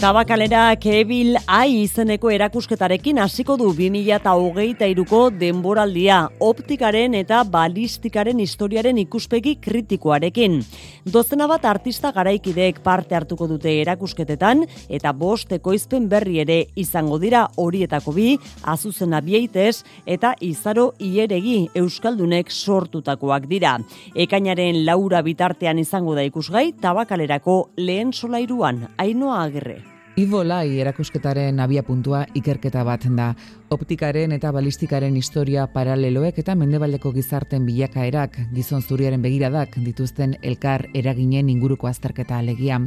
Tabakalera Kebil Ai izeneko erakusketarekin hasiko du 2023ko denboraldia optikaren eta balistikaren historiaren ikuspegi kritikoarekin. Dozena bat artista garaikideek parte hartuko dute erakusketetan eta bost ekoizpen berri ere izango dira horietako bi azuzena bieitez eta izaro ieregi euskaldunek sortutakoak dira. Ekainaren laura bitartean izango da ikusgai tabakalerako lehen solairuan, ainoa agerre.
Ivo Lai erakusketaren abia puntua ikerketa bat da. Optikaren eta balistikaren historia paraleloek eta mendebaldeko gizarten bilakaerak gizon zuriaren begiradak dituzten elkar eraginen inguruko azterketa alegia.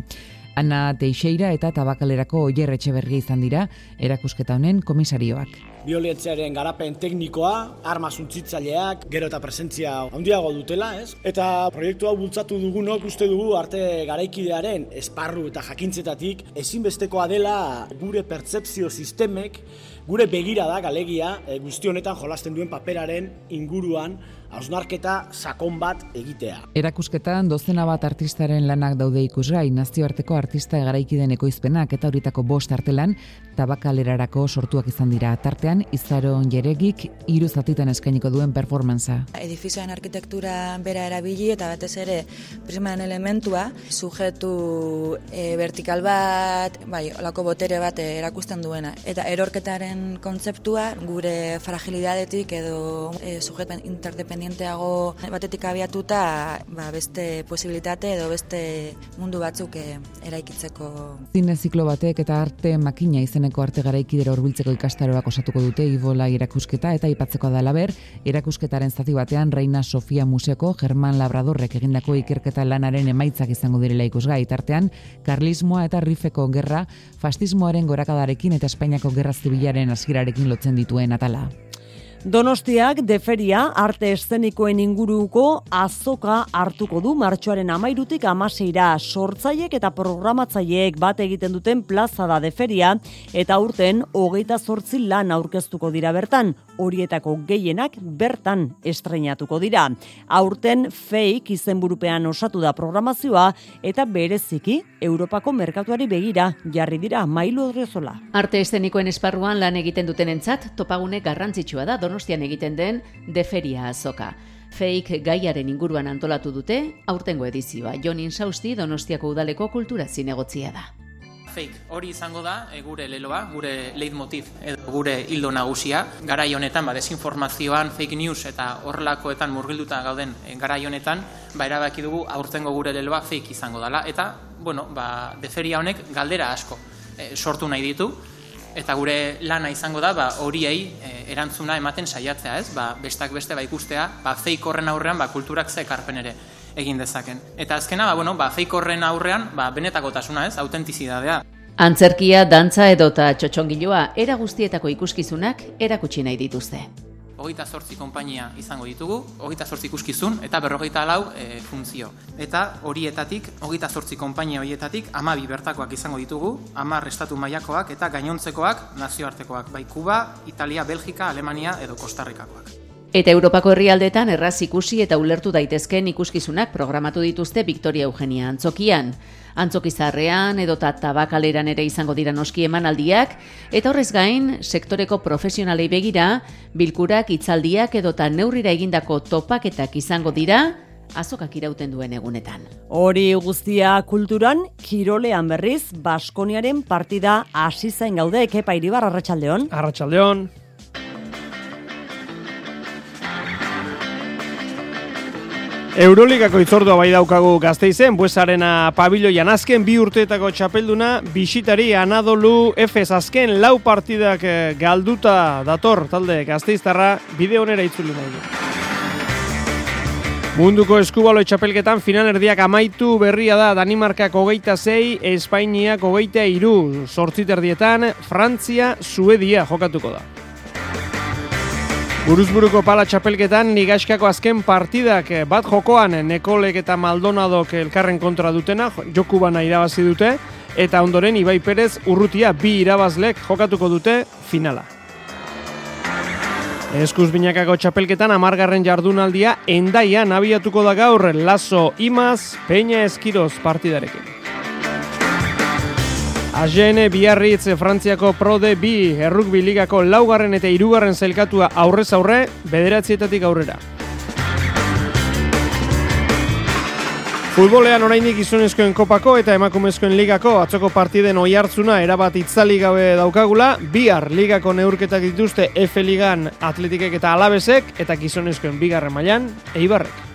Ana Teixeira eta Tabakalerako Oier Etxeberria izan dira erakusketa honen komisarioak.
Biolentziaren garapen teknikoa, arma suntsitzaileak, gero eta presentzia handiago dutela, ez? Eta proiektu hau bultzatu dugunok uste dugu arte garaikidearen esparru eta jakintzetatik ezinbestekoa dela gure pertsepzio sistemek, gure begira da galegia e, guzti honetan jolasten duen paperaren inguruan hausnarketa sakon bat egitea.
Erakusketan dozena bat artistaren lanak daude ikusgai, nazioarteko artista egaraikiden ekoizpenak eta horitako bost artelan tabakalerarako sortuak izan dira. Tartean, izaron jeregik hiru zatitan eskainiko duen performantza.
Edifizioan arkitektura bera erabili eta batez ere prismaren elementua, sujetu e, vertikal bat, bai, olako botere bat erakusten duena. Eta erorketaren kontzeptua gure fragilidadetik edo e, sujetan interdependentia independienteago batetik abiatuta ba, beste posibilitate edo beste mundu batzuk eh, eraikitzeko.
Zine ziklo batek eta arte makina izeneko arte garaikidera hurbiltzeko ikastaroak osatuko dute Ibola irakusketa eta ipatzeko da laber, erakusketaren zati batean Reina Sofia Museko German Labradorrek egindako ikerketa lanaren emaitzak izango direla ikusgai tartean, karlismoa eta rifeko gerra, fastismoaren gorakadarekin eta Espainiako gerra zibilaren hasirarekin lotzen dituen atala.
Donostiak deferia arte eszenikoen inguruko azoka hartuko du martxoaren amairutik amaseira sortzaiek eta programatzaileek bat egiten duten plaza da deferia eta urten hogeita zortzi lan aurkeztuko dira bertan, horietako gehienak bertan estreinatuko dira. Aurten fake izenburupean osatu da programazioa eta bereziki Europako merkatuari begira jarri dira mailu odrezola.
Arte eszenikoen esparruan lan egiten duten entzat, topagune garrantzitsua da Donostian egiten den deferia azoka. Fake gaiaren inguruan antolatu dute, aurtengo edizioa, Jonin Sausti Donostiako udaleko kultura zinegotzia da.
Fake, hori izango da, e, gure leloa, gure leitmotiv, edo gure hildo nagusia. Garai honetan, ba, desinformazioan, fake news eta horrelakoetan murgilduta gauden e, garai honetan, ba, erabaki dugu aurtengo gure leloa fake izango dela. Eta, bueno, ba, deferia honek galdera asko e, sortu nahi ditu, eta gure lana izango da ba horiei e, erantzuna ematen saiatzea, ez? Ba bestak beste ba ikustea, ba fake horren aurrean ba kulturak ze ekarpen ere egin dezaken. Eta azkena, ba, bueno, ba, fake horren aurrean, ba, benetakotasuna ez, autentizidadea.
Antzerkia, dantza edota txotxongiloa era guztietako ikuskizunak erakutsi nahi dituzte
hogeita zortzi konpainia izango ditugu, hogeita zortzi ikuskizun eta berrogeita lau e, funtzio. Eta horietatik, hogeita zortzi konpainia horietatik, amabi bertakoak izango ditugu, amar estatu mailakoak eta gainontzekoak nazioartekoak, bai Kuba, Italia, Belgika, Alemania edo Kostarrikakoak.
Eta Europako herrialdetan erraz ikusi eta ulertu daitezken ikuskizunak programatu dituzte Victoria Eugenia Antzokian antzokizarrean edota tabakaleran ere izango dira noski emanaldiak eta horrez gain sektoreko profesionalei begira bilkurak hitzaldiak edota neurrira egindako topaketak izango dira azokak irauten duen egunetan.
Hori guztia kulturan, kirolean berriz, Baskoniaren partida hasi zain gaude, kepa iribar, arratsaldeon.
Arratxaldeon. Euroligako itzordua bai daukagu gazteizen, buesarena pabiloian azken bi urteetako txapelduna, bisitari anadolu Efes azken lau partidak eh, galduta dator talde gazteiztarra bide honera itzuli nahi. Munduko eskubalo txapelketan final erdiak amaitu berria da Danimarkak hogeita zei, Espainiak hogeita iru, sortziterdietan, Frantzia, Suedia jokatuko da. Buruzburuko pala txapelketan nigaskako azken partidak eh, bat jokoan Nekolek eta Maldonadok elkarren kontra dutena, joku bana irabazi dute, eta ondoren Ibai Perez urrutia bi irabazlek jokatuko dute finala. Eskuz binakako txapelketan amargarren jardunaldia endaian abiatuko da gaur Lazo Imaz Peña Eskiroz partidarekin. AGN Biarritz Frantziako Prode bi errukbi ligako laugarren eta hirugarren zelkatua aurrez aurre bederatzietatik aurrera. Futbolean orainik gizonezkoen kopako eta emakumezkoen ligako atzoko partiden oi hartzuna erabat itzali gabe daukagula, bihar ligako neurketak dituzte F ligan atletikek eta alabesek eta gizonezkoen bigarren mailan eibarrek.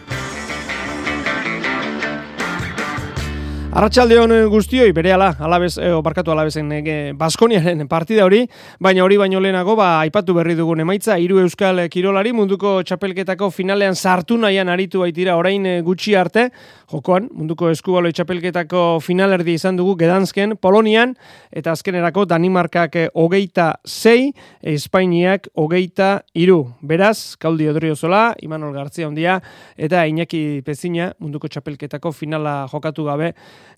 Arratxalde hon guztioi, bere ala, alabez, e, barkatu alabezen e, Baskoniaren partida hori, baina hori baino lehenago, ba, aipatu berri dugun emaitza, hiru euskal kirolari munduko txapelketako finalean sartu nahian aritu baitira orain gutxi arte, jokoan, munduko eskubaloi txapelketako finalerdi izan dugu Gedansken, Polonian, eta azkenerako Danimarkak hogeita zei, Espainiak hogeita iru. Beraz, Kaudi Odrio Zola, Imanol Gartzia ondia, eta Iñaki Pezina, munduko txapelketako finala jokatu gabe,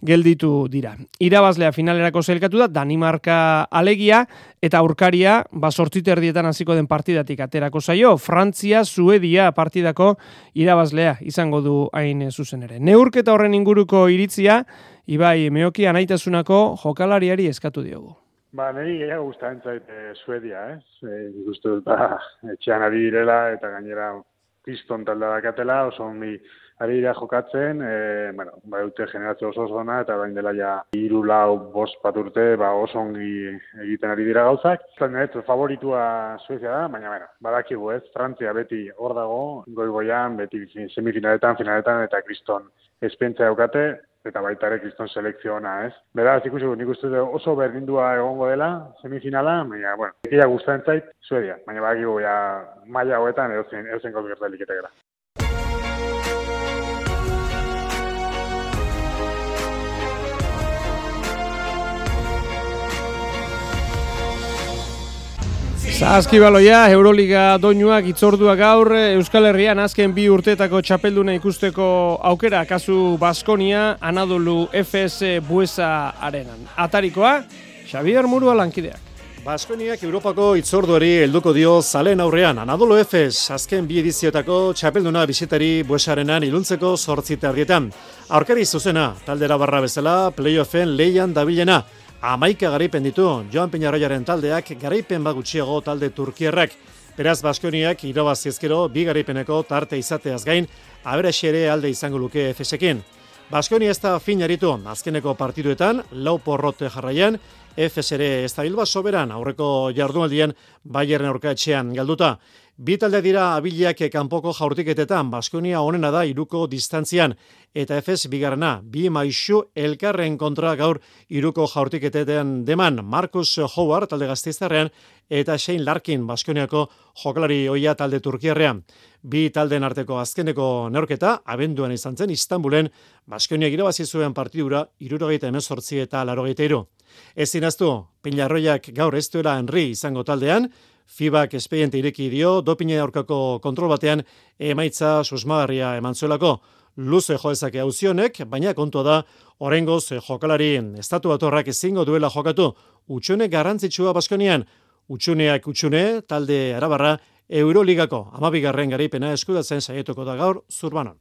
gelditu dira. Irabazlea finalerako zelkatu da, Danimarka alegia, eta aurkaria, ba, sortziterdietan hasiko den partidatik aterako zaio, Frantzia, Suedia partidako irabazlea izango du hain zuzen ere. Neurketa horren inguruko iritzia, Ibai, meoki anaitasunako jokalariari eskatu diogu.
Ba, niri gehiago guztain zait e, Suedia, eh? E, dut, ba, etxean ari direla eta gainera piston talda dakatela, oso mi ari dira jokatzen, e, bueno, ba, dute generatze oso zona, eta bain dela ja iru lau bost bat urte, ba, oso ongi egiten ari dira gauzak. Zan, ez, favoritua Suezia da, baina, bueno, badakigu ez, Frantzia beti hor dago, goi-goian, beti semifinaletan, finaletan, eta kriston espientzia daukate, eta baita ere kriston selekziona, ez? Beraz, ikusi nik uste oso berdindua egongo dela, semifinala, baina, bueno, ekia guztaren zait, Suedia, baina bakigu, ja, maila hoetan, edozen, edozen gauzik gertalik
Zazkibaloia, Euroliga doinuak itzordua gaur, Euskal Herrian azken bi urtetako txapelduna ikusteko aukera, kasu Baskonia, Anadolu FS Buesa arenan. Atarikoa, Xavier Murua lankideak.
Baskoniak Europako itzorduari helduko dio zalen aurrean. Anadolu FS azken bi edizioetako txapelduna bisitari Buesarenan iluntzeko sortzita ardietan. Aurkari zuzena, taldera barra bezala, playoffen leian dabilena. Amaika garaipen ditu, Joan Peñarroiaren taldeak garaipen bagutxiago talde turkierrak. Beraz Baskoniak irabazizkero bi garaipeneko tarte izateaz gain, ere alde izango luke efesekin. Baskoni ez da fin azkeneko partiduetan, lau porrote jarraian, FS ere ez da soberan aurreko jardunaldian Bayern aurka etxean galduta. Bi talde dira abiliak kanpoko jaurtiketetan, Baskonia honena da iruko distantzian, eta efes bigarrena, bi maixu elkarren kontra gaur iruko jaurtiketetan deman, Marcus Howard talde gazteizarrean, eta Shane Larkin Baskoniako jokalari oia talde turkiarrean. Bi talden arteko azkeneko neorketa, abenduan izan zen Istanbulen, Baskonia irabazi zuen partidura, irurogeita emezortzi eta larogeita iru. Ez zinaztu, Pilarroiak gaur ez duela Henry izango taldean, FIBak espediente ireki dio, dopine aurkako kontrol batean emaitza susmagarria eman zuelako. Luze joezake hauzionek, baina kontua da, orengoz jokalari estatu batorrak ezingo duela jokatu. Utxune garrantzitsua baskonian, utxuneak utxune, talde arabarra, Euroligako amabigarren garaipena eskudatzen saietuko da gaur, zurbanon.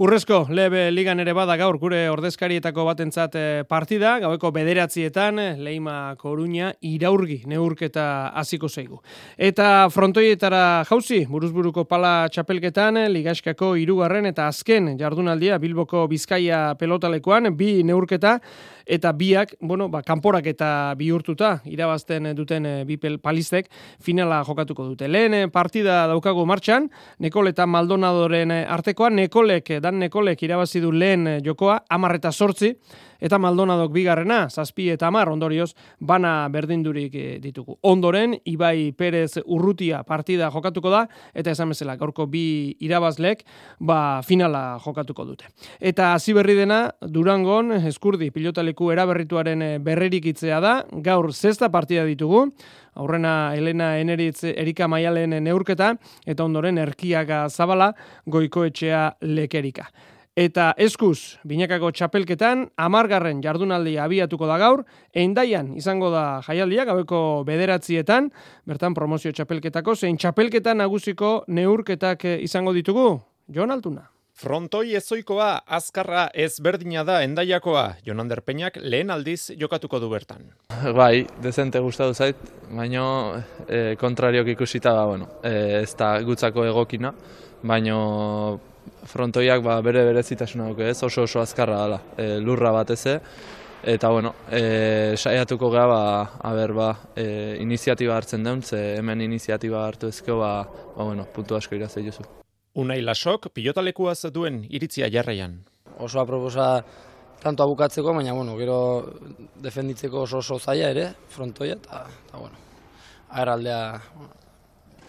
Urrezko, lebe ligan ere bada gaur gure ordezkarietako batentzat eh, partida, gaueko bederatzietan, Leima Koruña, iraurgi neurketa hasiko zeigu. Eta frontoietara jauzi, buruzburuko pala txapelketan, ligaskako irugarren eta azken jardunaldia Bilboko Bizkaia pelotalekoan, bi neurketa, eta biak, bueno, ba, kanporak eta bihurtuta irabazten duten e, bi palistek finala jokatuko dute. Lehen eh, partida daukagu martxan, Nekol eta Maldonadoren eh, artekoa, Nekolek, dan Nekolek irabazi du lehen jokoa, amarreta sortzi, eta Maldonadok bigarrena, zazpi eta amar ondorioz, bana berdindurik eh, ditugu. Ondoren, Ibai Perez Urrutia partida jokatuko da, eta esan bezala, gaurko bi irabazlek, ba, finala jokatuko dute. Eta hasi berri dena, Durangon, eskurdi, pilotaleku eraberrituaren eh, berrerik itzea da, gaur zesta partida ditugu, aurrena Elena Eneritz Erika Maialen neurketa, eta ondoren Erkiaga Zabala goikoetxea lekerika. Eta eskuz, binakako txapelketan, amargarren jardunaldi abiatuko da gaur, eindaian izango da jaialdiak, gaueko bederatzietan, bertan promozio txapelketako, zein txapelketan nagusiko neurketak izango ditugu, Jon Altuna.
Frontoi ezoikoa azkarra ezberdina da endaiakoa, Jon Anderpeñak lehen aldiz jokatuko du bertan.
Bai, dezente gustatu zait, baino e, kontrariok ikusita da, bueno, e, ez da gutzako egokina, baino frontoiak ba, bere berezitasuna duke ez, oso oso azkarra dela, e, lurra bat eze, eta bueno, e, saiatuko geha, ba, aber, ba, e, iniziatiba hartzen deun, ze hemen iniziatiba hartu ezkeo, ba, ba, bueno, puntu asko irazte jozu.
Unai lasok, pilotalekuaz duen iritzia jarraian.
Oso aproposa tanto abukatzeko, baina, bueno, gero defenditzeko oso oso zaila ere, frontoia, eta, bueno, aeraldea,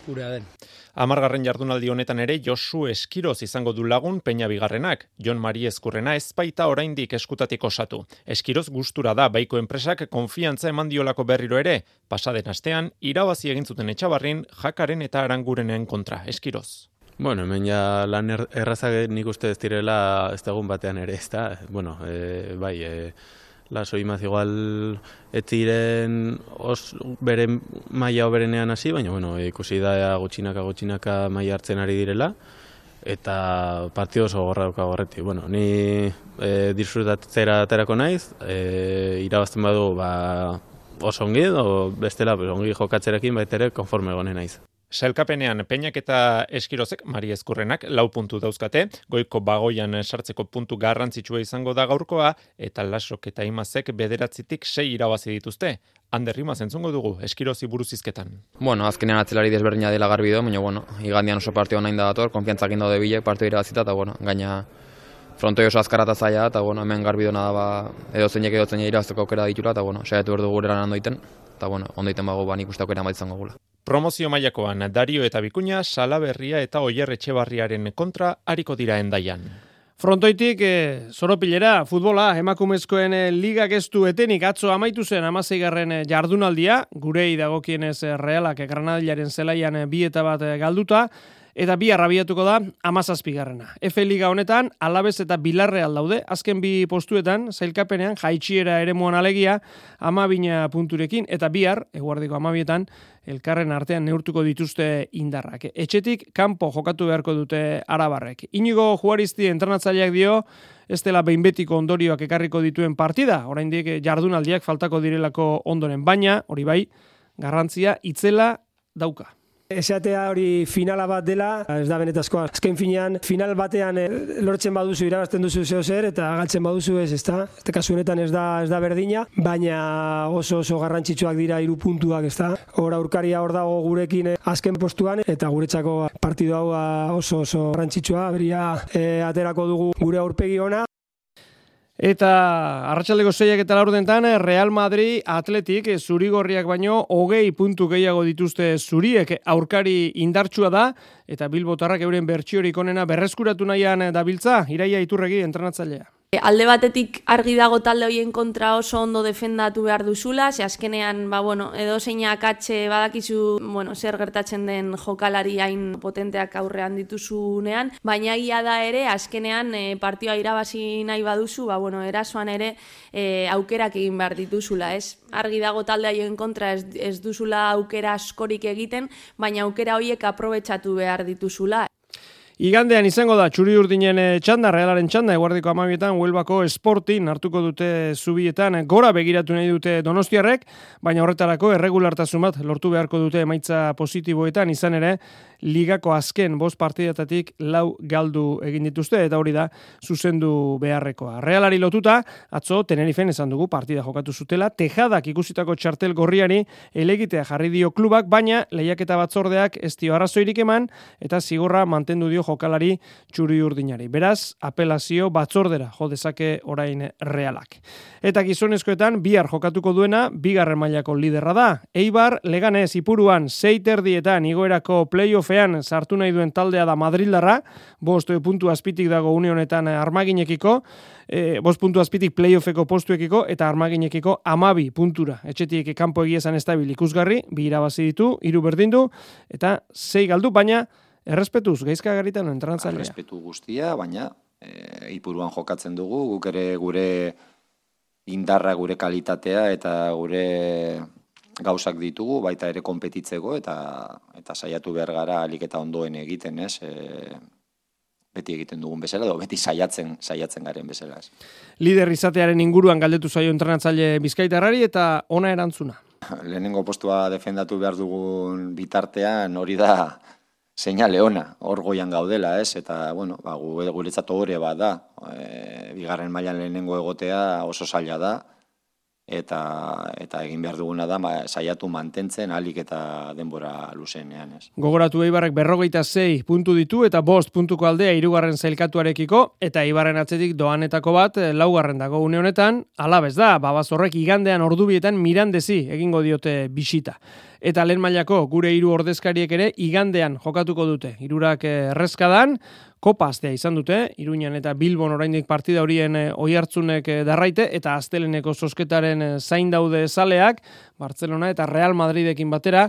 gurea den.
Amargarren jardunaldi honetan ere Josu Eskiroz izango du lagun peina bigarrenak. Jon Mari Eskurrena ez baita oraindik eskutatik osatu. Eskiroz gustura da baiko enpresak konfiantza eman diolako berriro ere. Pasaden astean, irabazi egin zuten etxabarrin jakaren eta arangurenen kontra. Eskiroz.
Bueno, hemen ja lan er, errazak nik uste ez direla ez batean ere, ez da? Bueno, e, bai, e, laso imaz igual ez os, bere maia oberenean hasi, baina bueno, ikusi da gutxinaka gutxinaka maia hartzen ari direla eta partido oso gorra dauka gorreti. Bueno, ni e, disfrutatzera aterako naiz, e, irabazten badu ba, oso ongi, o bestela ongi jokatzerekin baita ere konforme gonen naiz.
Sailkapenean peinak eta eskirozek, Mari Ezkurrenak, lau puntu dauzkate, goiko bagoian sartzeko puntu garrantzitsua izango da gaurkoa, eta lasok eta imazek bederatzitik sei irabazi dituzte. Ander Rima zentzungo dugu, eskirozi buruzizketan.
Bueno, azkenean atzelari desberdina dela garbi do, baina, bueno, igandian oso partio nahi da dator, konfiantzak indo de bilek partio irabazita, eta, bueno, gaina frontoi oso azkarata zaila, eta, bueno, hemen garbi nada ba, edo zeinek edo zeinek irabazteko aukera ditula, eta, bueno, saiatu berdu gure lan ondoiten, eta, bueno, ondoiten bago ba, nik uste aukera maitzango gula.
Promozio mailakoan Dario eta Bikuña Salaberria eta Oier Etxebarriaren kontra hariko dira endaian.
Frontoitik, e, eh, zoropilera, futbola, emakumezkoen e, liga gestu etenik atzo amaitu zen amazeigarren e, jardunaldia, gurei dagokienez e, realak e, granadilaren zelaian e, bi eta bat galduta, Eta bi arrabiatuko da amazazpigarrena. Efe Liga honetan, alabez eta bilarreal daude, azken bi postuetan, zailkapenean, jaitxiera ere muan alegia, amabina punturekin, eta bihar, eguardiko amabietan, elkarren artean neurtuko dituzte indarrak. Etxetik, kanpo jokatu beharko dute arabarrek. Inigo juaristi entrenatzaileak dio, ez dela behin betiko ondorioak ekarriko dituen partida, oraindik jardunaldiak faltako direlako ondoren, baina, hori bai, garrantzia, itzela dauka.
Esatea hori finala bat dela, ez da benetazkoa. Azken finean, final batean eh, lortzen baduzu, irabazten duzu zeo zer, eta galtzen baduzu ez, ez da. Eta kasu honetan ez da, ez da berdina, baina oso oso garrantzitsuak dira hiru puntuak, ez da. Hor aurkaria hor dago gurekin eh, azken postuan, eta guretzako partidu hau ah, oso oso garrantzitsua, beria eh, aterako dugu gure aurpegi ona.
Eta arratsaldeko zeiak eta laurdentan Real Madrid Atletik zurigorriak baino hogei puntu gehiago dituzte zuriek aurkari indartsua da eta Bilbotarrak euren bertsiorik onena berreskuratu nahian dabiltza iraia iturregi entrenatzailea.
Alde batetik argi dago talde hoien kontra oso ondo defendatu behar duzula, ze azkenean, ba, bueno, edo zeinak atxe badakizu, bueno, zer gertatzen den jokalari hain potenteak aurrean dituzunean, baina ia da ere, azkenean e, partioa irabazi nahi baduzu, ba, bueno, erasoan ere e, aukerak egin behar dituzula, ez? Argi dago talde haien kontra ez, ez duzula aukera askorik egiten, baina aukera horiek aprobetsatu behar dituzula.
Igandean izango da txuri urdinen eh, txanda, realaren txanda, eguardiko amabietan, huelbako esportin hartuko dute zubietan, gora begiratu nahi dute donostiarrek, baina horretarako erregulartasun bat lortu beharko dute emaitza positiboetan, izan ere, ligako azken bost partidatatik lau galdu egin dituzte eta hori da zuzendu beharrekoa. Realari lotuta, atzo Tenerifen esan dugu partida jokatu zutela, tejadak ikusitako txartel gorriari elegitea jarri dio klubak, baina lehiaketa batzordeak ez dio arrazoirik eman eta zigorra mantendu dio jokalari txuri urdinari. Beraz, apelazio batzordera jo dezake orain realak. Eta gizonezkoetan, bihar jokatuko duena, bigarren mailako liderra da. Eibar, leganez, ipuruan, seiterdietan, igoerako playoff playoffean sartu nahi duen taldea da Madrildarra, bost puntu azpitik dago unionetan eh, armaginekiko, e, bost puntu azpitik playoffeko postuekiko eta armaginekiko amabi puntura. Etxetik kanpo egiezan estabil ikusgarri, bi irabazi ditu, hiru berdin du, eta sei galdu, baina errespetuz, geizka garitan entrantzailea.
Errespetu guztia, baina e, ipuruan jokatzen dugu, guk ere gure indarra, gure kalitatea eta gure gauzak ditugu, baita ere konpetitzeko eta eta saiatu behar gara alik eta ondoen egiten, ez? E, beti egiten dugun bezala, edo beti saiatzen saiatzen garen bezala. Ez.
Lider izatearen inguruan galdetu zaio entrenatzaile Bizkaitarrari eta ona erantzuna.
Lehenengo postua defendatu behar dugun bitartean hori da seinale ona, hor goian gaudela, ez? Eta, bueno, ba, guretzat hori bat da. E, bigarren mailan lehenengo egotea oso zaila da eta eta egin behar duguna da ba, saiatu mantentzen alik eta denbora luzenean. Ez.
Gogoratu Eibarrek berrogeita zei puntu ditu eta bost puntuko aldea irugarren zailkatuarekiko eta Eibarren atzetik doanetako bat eh, laugarren dago une honetan, alabez da, babaz horrek igandean ordubietan mirandezi egingo diote bisita. Eta lehen mailako gure hiru ordezkariek ere igandean jokatuko dute. Hirurak eh, errezkadan, kopa astea izan dute, Iruñan eta Bilbon oraindik partida horien eh, oihartzunek eh, darraite eta asteleneko sosketaren eh, zain daude saleak, Barcelona eta Real Madridekin batera,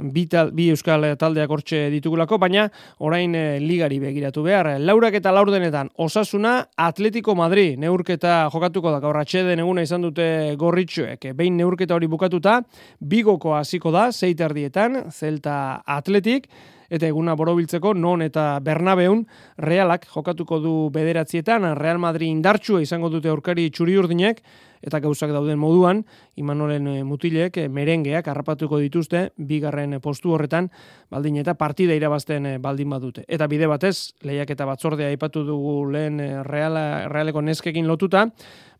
bi, bi euskal taldeak hortxe ditugulako, baina orain ligari begiratu behar. Laurak eta laurdenetan osasuna Atletico Madrid neurketa jokatuko da, gaur atxeden eguna izan dute gorritxoek. Behin neurketa hori bukatuta, bigoko hasiko da, zeiterdietan, Zelta Atletik, eta eguna borobiltzeko non eta Bernabeun Realak jokatuko du bederatzietan, Real Madrid indartsua izango dute aurkari txuri urdinek, eta gauzak dauden moduan, Imanolen eh, mutilek eh, merengeak harrapatuko dituzte, bigarren postu horretan, baldin eta partida irabazten eh, baldin badute. Eta bide batez, lehiak eta batzordea aipatu dugu lehen reala, realeko neskekin lotuta,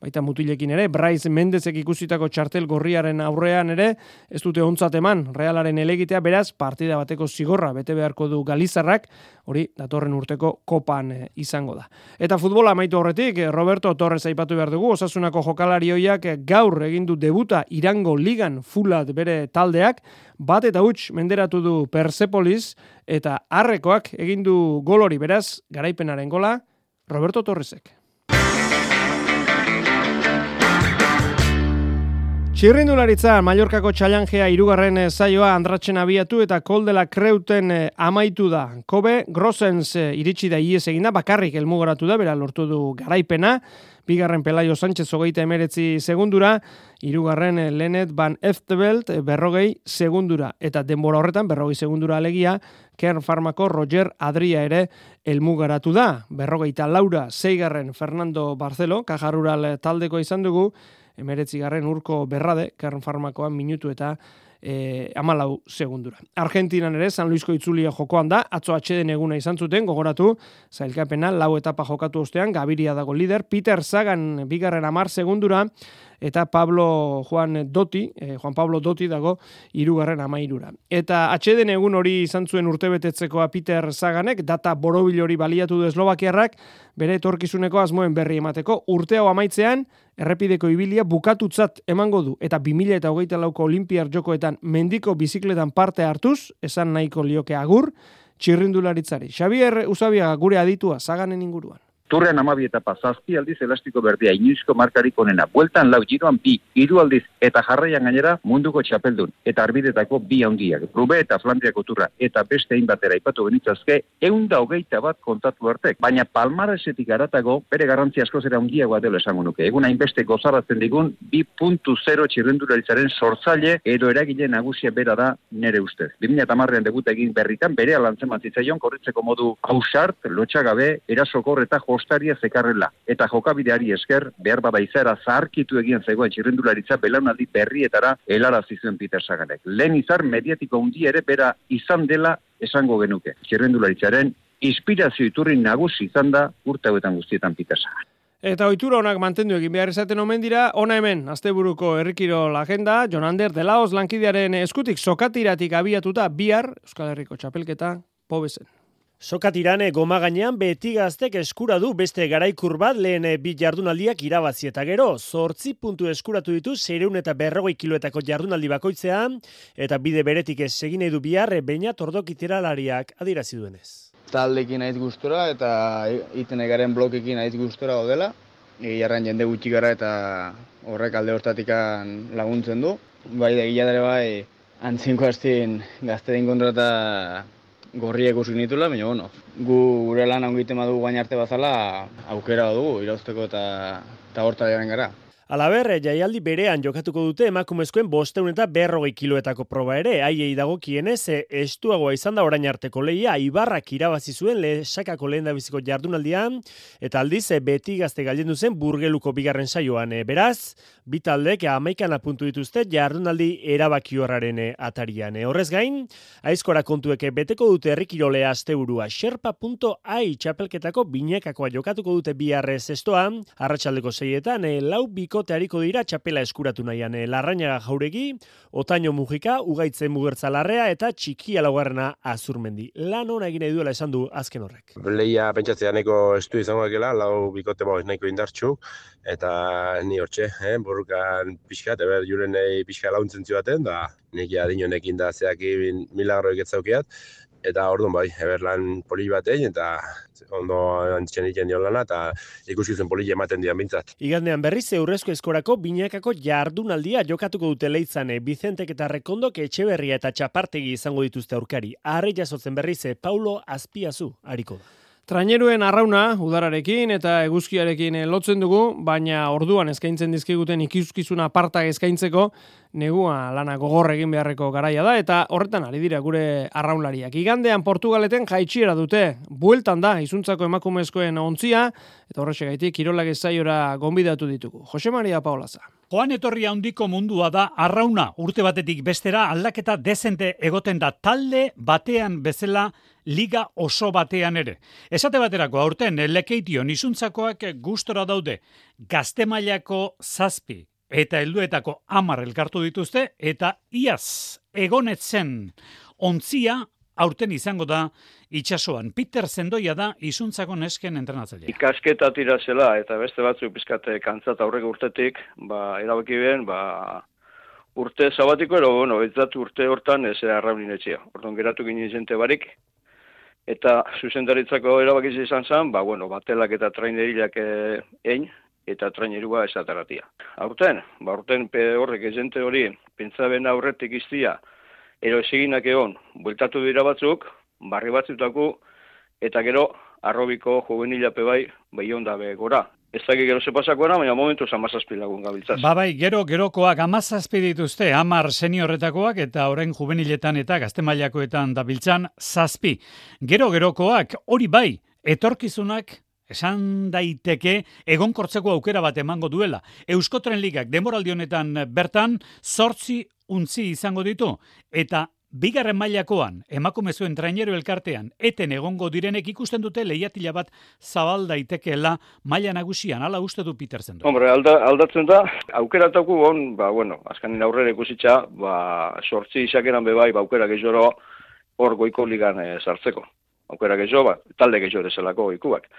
baita mutilekin ere, Bryce Mendezek ikusitako txartel gorriaren aurrean ere, ez dute ontzat eman, realaren elegitea, beraz, partida bateko zigorra, bete beharko du Galizarrak, hori datorren urteko kopan izangoda. izango da. Eta futbola amaitu horretik, Roberto Torres aipatu behar dugu, osasunako jokalari hoiak gaur egin du debuta Irango Ligan fulat bere taldeak, bat eta huts menderatu du Persepolis, eta harrekoak egin du golori beraz, garaipenaren gola, Roberto Torresek. Txirrindularitza, Mallorcako txalanjea irugarren eh, zaioa andratzen abiatu eta koldela kreuten eh, amaitu da. Kobe, Grossens eh, iritsi da ies egina, bakarrik elmugoratu da, bera lortu du garaipena. Bigarren Pelaio Sánchez hogeita emeretzi segundura, irugarren Lenet Van Eftebelt berrogei segundura. Eta denbora horretan, berrogei segundura alegia, Kern Farmako Roger Adria ere elmugaratu da. Berrogeita Laura, zeigarren Fernando Barcelo, kajarural taldeko izan dugu, emeretzi garren urko berrade, kern farmakoan minutu eta e, amalau segundura. Argentinan ere, San Luisko itzulia jokoan da, atzo atxeden eguna izan zuten, gogoratu, zailkapena, lau etapa jokatu ostean, Gabiria dago lider, Peter Sagan bigarren amar segundura, eta Pablo Juan Doti, eh, Juan Pablo Doti dago irugarren amairura. Eta atxeden egun hori izan zuen urtebetetzekoa Peter Saganek, data borobil hori baliatu du Eslovakiarrak, bere etorkizuneko asmoen berri emateko, urte hau amaitzean, errepideko ibilia bukatutzat emango du, eta 2000 eta hogeita lauko olimpiar jokoetan mendiko bizikletan parte hartuz, esan nahiko lioke agur, txirrindularitzari. Xavier Usabia gure aditua, Saganen inguruan.
Turrean amabi eta pasazpi aldiz elastiko berdea inoizko markarik onena. Bueltan lau giroan bi, hiru aldiz eta jarraian gainera munduko txapeldun. Eta arbidetako bi handiak. Rube eta Flandriako turra eta beste batera ipatu benitzazke, eunda hogeita bat kontatu artek. Baina palmaresetik aratago, bere garrantzi asko zera handiagoa dela esango nuke. Egun hainbeste gozaratzen digun, bi puntu zero txirrenduraritzaren sortzaile edo eragile nagusia bera da nere ustez. 2008an debut egin berritan, bere alantzen matzitzaion, korritzeko modu hausart, lotxagabe, erasokor eta postaria zekarrela. Eta jokabideari esker, behar bada izara zaharkitu egien zegoen txirrendularitza belaunaldi berrietara helara zizuen Peter Saganek. Lehen izar mediatiko hundi ere bera izan dela esango genuke. Txirrendularitzaren inspirazio iturri nagusi izan da urte hauetan guztietan Peter Sagan.
Eta ohitura honak mantendu egin behar izaten omen dira, ona hemen, asteburuko herrikiro agenda, Jon Ander de Laos lankidearen eskutik sokatiratik abiatuta bihar, Euskal Herriko txapelketa, pobezen.
Sokatirane goma gainean beti gaztek eskura du beste garaikur bat lehen bi jardunaldiak irabazi eta gero, zortzi puntu eskuratu ditu zeireun eta berrogei kiloetako jardunaldi bakoitzean, eta bide beretik ez egin edu bihar, baina tordok iteralariak adirazi duenez.
Taldekin naiz gustora eta iten egaren blokekin naiz gustora odela, jarran jende gutxi gara eta horrek alde hortatikan laguntzen du. Bai da gila bai, antzinko hastin gazte kontrata gorriek usik nitula, baina bueno, gu gure lan ongiten badu gain arte bazala aukera dugu irauzteko eta eta horta gara.
Alaber, jaialdi berean jokatuko dute emakumezkoen bosteun eta berrogei kiloetako proba ere, haiei dago kienez, estuagoa izan da orain arteko lehia, ibarrak irabazi zuen lehesakako lehen biziko jardunaldian, eta aldiz, beti gazte galden zen burgeluko bigarren saioan, beraz, bitaldek amaikan apuntu dituzte jardunaldi erabaki horraren atarian. Horrez gain, aizkora kontueke beteko dute errikirole asteurua, xerpa.ai txapelketako binekakoa jokatuko dute biharrez estoan, arratsaldeko zeietan, lau biko bikote hariko dira txapela eskuratu nahian. Eh, Larrañaga jauregi, Otaino Mujika, Ugaitzen Mugertza Larrea eta Txikia Laugarrena Azurmendi. Lan hona egin duela esan du azken horrek.
Leia pentsatzea neko estu izango ekela, lau bikote bau nahiko indartxu, eta ni hortxe, eh, borrukan pixka, eta ber, juren pixka launtzen zioaten, da, nik adinonekin da zeakin milagro egetzaukiat, eta orduan bai, eber lan poli bat eta ondo antzen egiten dio lana, eta ikusi zen poli ematen dian bintzat.
Igandean berriz, eurrezko eskorako binakako jardunaldia jokatuko dute leitzane, Bizentek eta Rekondok etxe berria eta txapartegi izango dituzte aurkari. Arre jasotzen berriz, Paulo Azpiazu, hariko da.
Traineruen arrauna udararekin eta eguzkiarekin lotzen dugu, baina orduan eskaintzen dizkiguten ikuskizuna apartak eskaintzeko negua lana gogor egin beharreko garaia da eta horretan ari dira gure arraunlariak. Igandean Portugaleten jaitsiera dute, bueltan da izuntzako emakumezkoen ontzia eta horrexegaitik kirolak ezaiora gonbidatu ditugu. Jose Maria Paolaza.
Joan etorri handiko mundua da arrauna urte batetik bestera aldaketa dezente egoten da talde batean bezala liga oso batean ere. Esate baterako aurten lekeition izuntzakoak gustora daude gazte mailako zazpi eta helduetako amar elkartu dituzte eta iaz egonetzen ontzia aurten izango da itxasoan. Peter Zendoia da izuntzako nesken entrenatzailea.
Ikasketa tira zela eta beste batzu pizkate kantzat aurreko urtetik, ba, erabaki ben, ba, urte zabatiko, ero, bueno, urte hortan ez arraunin etxea. Orduan geratu ginen jente barik, eta zuzendaritzako erabakiz izan zen, ba, bueno, batelak eta trainerilak egin, eta trainerua esataratia. Aurten, ba, aurten pe horrek ezente hori, pentsaben aurretik iztia, ero eseginak egon, bueltatu dira batzuk, barri batzutako, eta gero, arrobiko juvenilape bai, bai ondabe gora. Ez dakik gero ze pasakoa, baina momentu amazazpi lagun gabiltzaz.
Ba bai, gero, gerokoak amazazpi dituzte, amar seniorretakoak eta horren juveniletan eta gaztemailakoetan dabiltzan zazpi. Gero, gerokoak, hori bai, etorkizunak esan daiteke egonkortzeko aukera bat emango duela. Euskotren ligak demoraldi honetan bertan zortzi untzi izango ditu eta Bigarren mailakoan, emakumezuen trainero elkartean, eten egongo direnek ikusten dute lehiatila bat zabal daitekeela maila nagusian, ala uste du Petersen du.
Hombre, alda, aldatzen da, aukerataku on, ba, bueno, azkanin aurrera ikusitza, ba, sortzi isakeran bebai, ba, aukera gehioro hor goiko ligan e, sartzeko. Aukera gehioro, ba, talde gehioro zelako goikuak.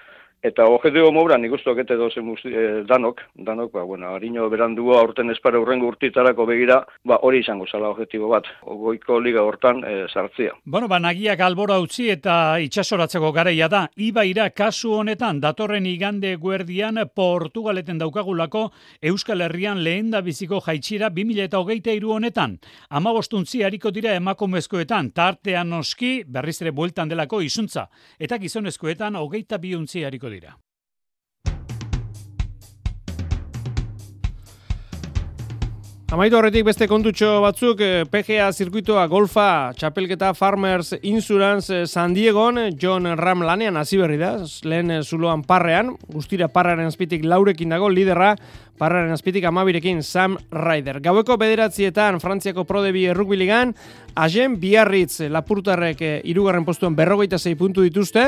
Eta objetibo mobra, nik uste okete dozen eh, danok, danok, ba, bueno, harino berandu aurten espara urrengo urtitarako begira, ba, hori izango zala objetibo bat, ogoiko liga hortan e, sartzia.
Bueno, ba, nagiak albora utzi eta itxasoratzeko gareia da, ibaira kasu honetan, datorren igande guerdian Portugaleten daukagulako Euskal Herrian lehen da biziko jaitsira 2000 eta hogeita iru honetan. Ama bostuntzi hariko dira emakumezkoetan, tartean noski, berriz ere bueltan delako izuntza, eta gizonezkoetan hogeita biuntzi hariko dira.
Amaitu horretik beste kontutxo batzuk, eh, PGA zirkuitoa golfa, txapelketa Farmers Insurance eh, San Diegon, John Ram lanean hasi berri da, lehen eh, zuloan parrean, guztira parrearen azpitik laurekin dago, liderra, parraren azpitik amabirekin Sam Ryder. Gaueko bederatzietan Frantziako Prodebi Rugby Ligan, Agen Biarritz Lapurtarrek eh, irugarren postuan berrogeita zei puntu dituzte,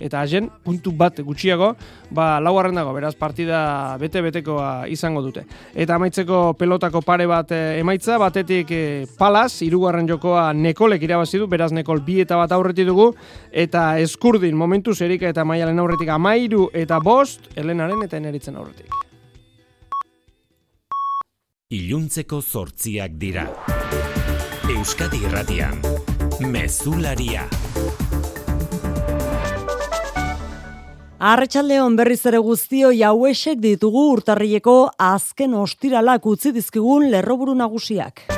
eta Agen puntu bat gutxiago, ba, laugarren dago, beraz partida bete-betekoa izango dute. Eta amaitzeko pelotako pare bat eh, emaitza, batetik eh, Palas, irugarren jokoa Nekolek irabazi du, beraz Nekol bi eta bat aurreti dugu, eta Eskurdin momentu zerika eta maialen aurretik amairu eta bost, Elenaren eta Eneritzen aurretik
iluntzeko zortziak dira. Euskadi irratian, mezularia.
Arretxaldeon berriz ere guztio jauesek ditugu urtarrieko azken ostiralak utzi dizkigun lerroburu nagusiak.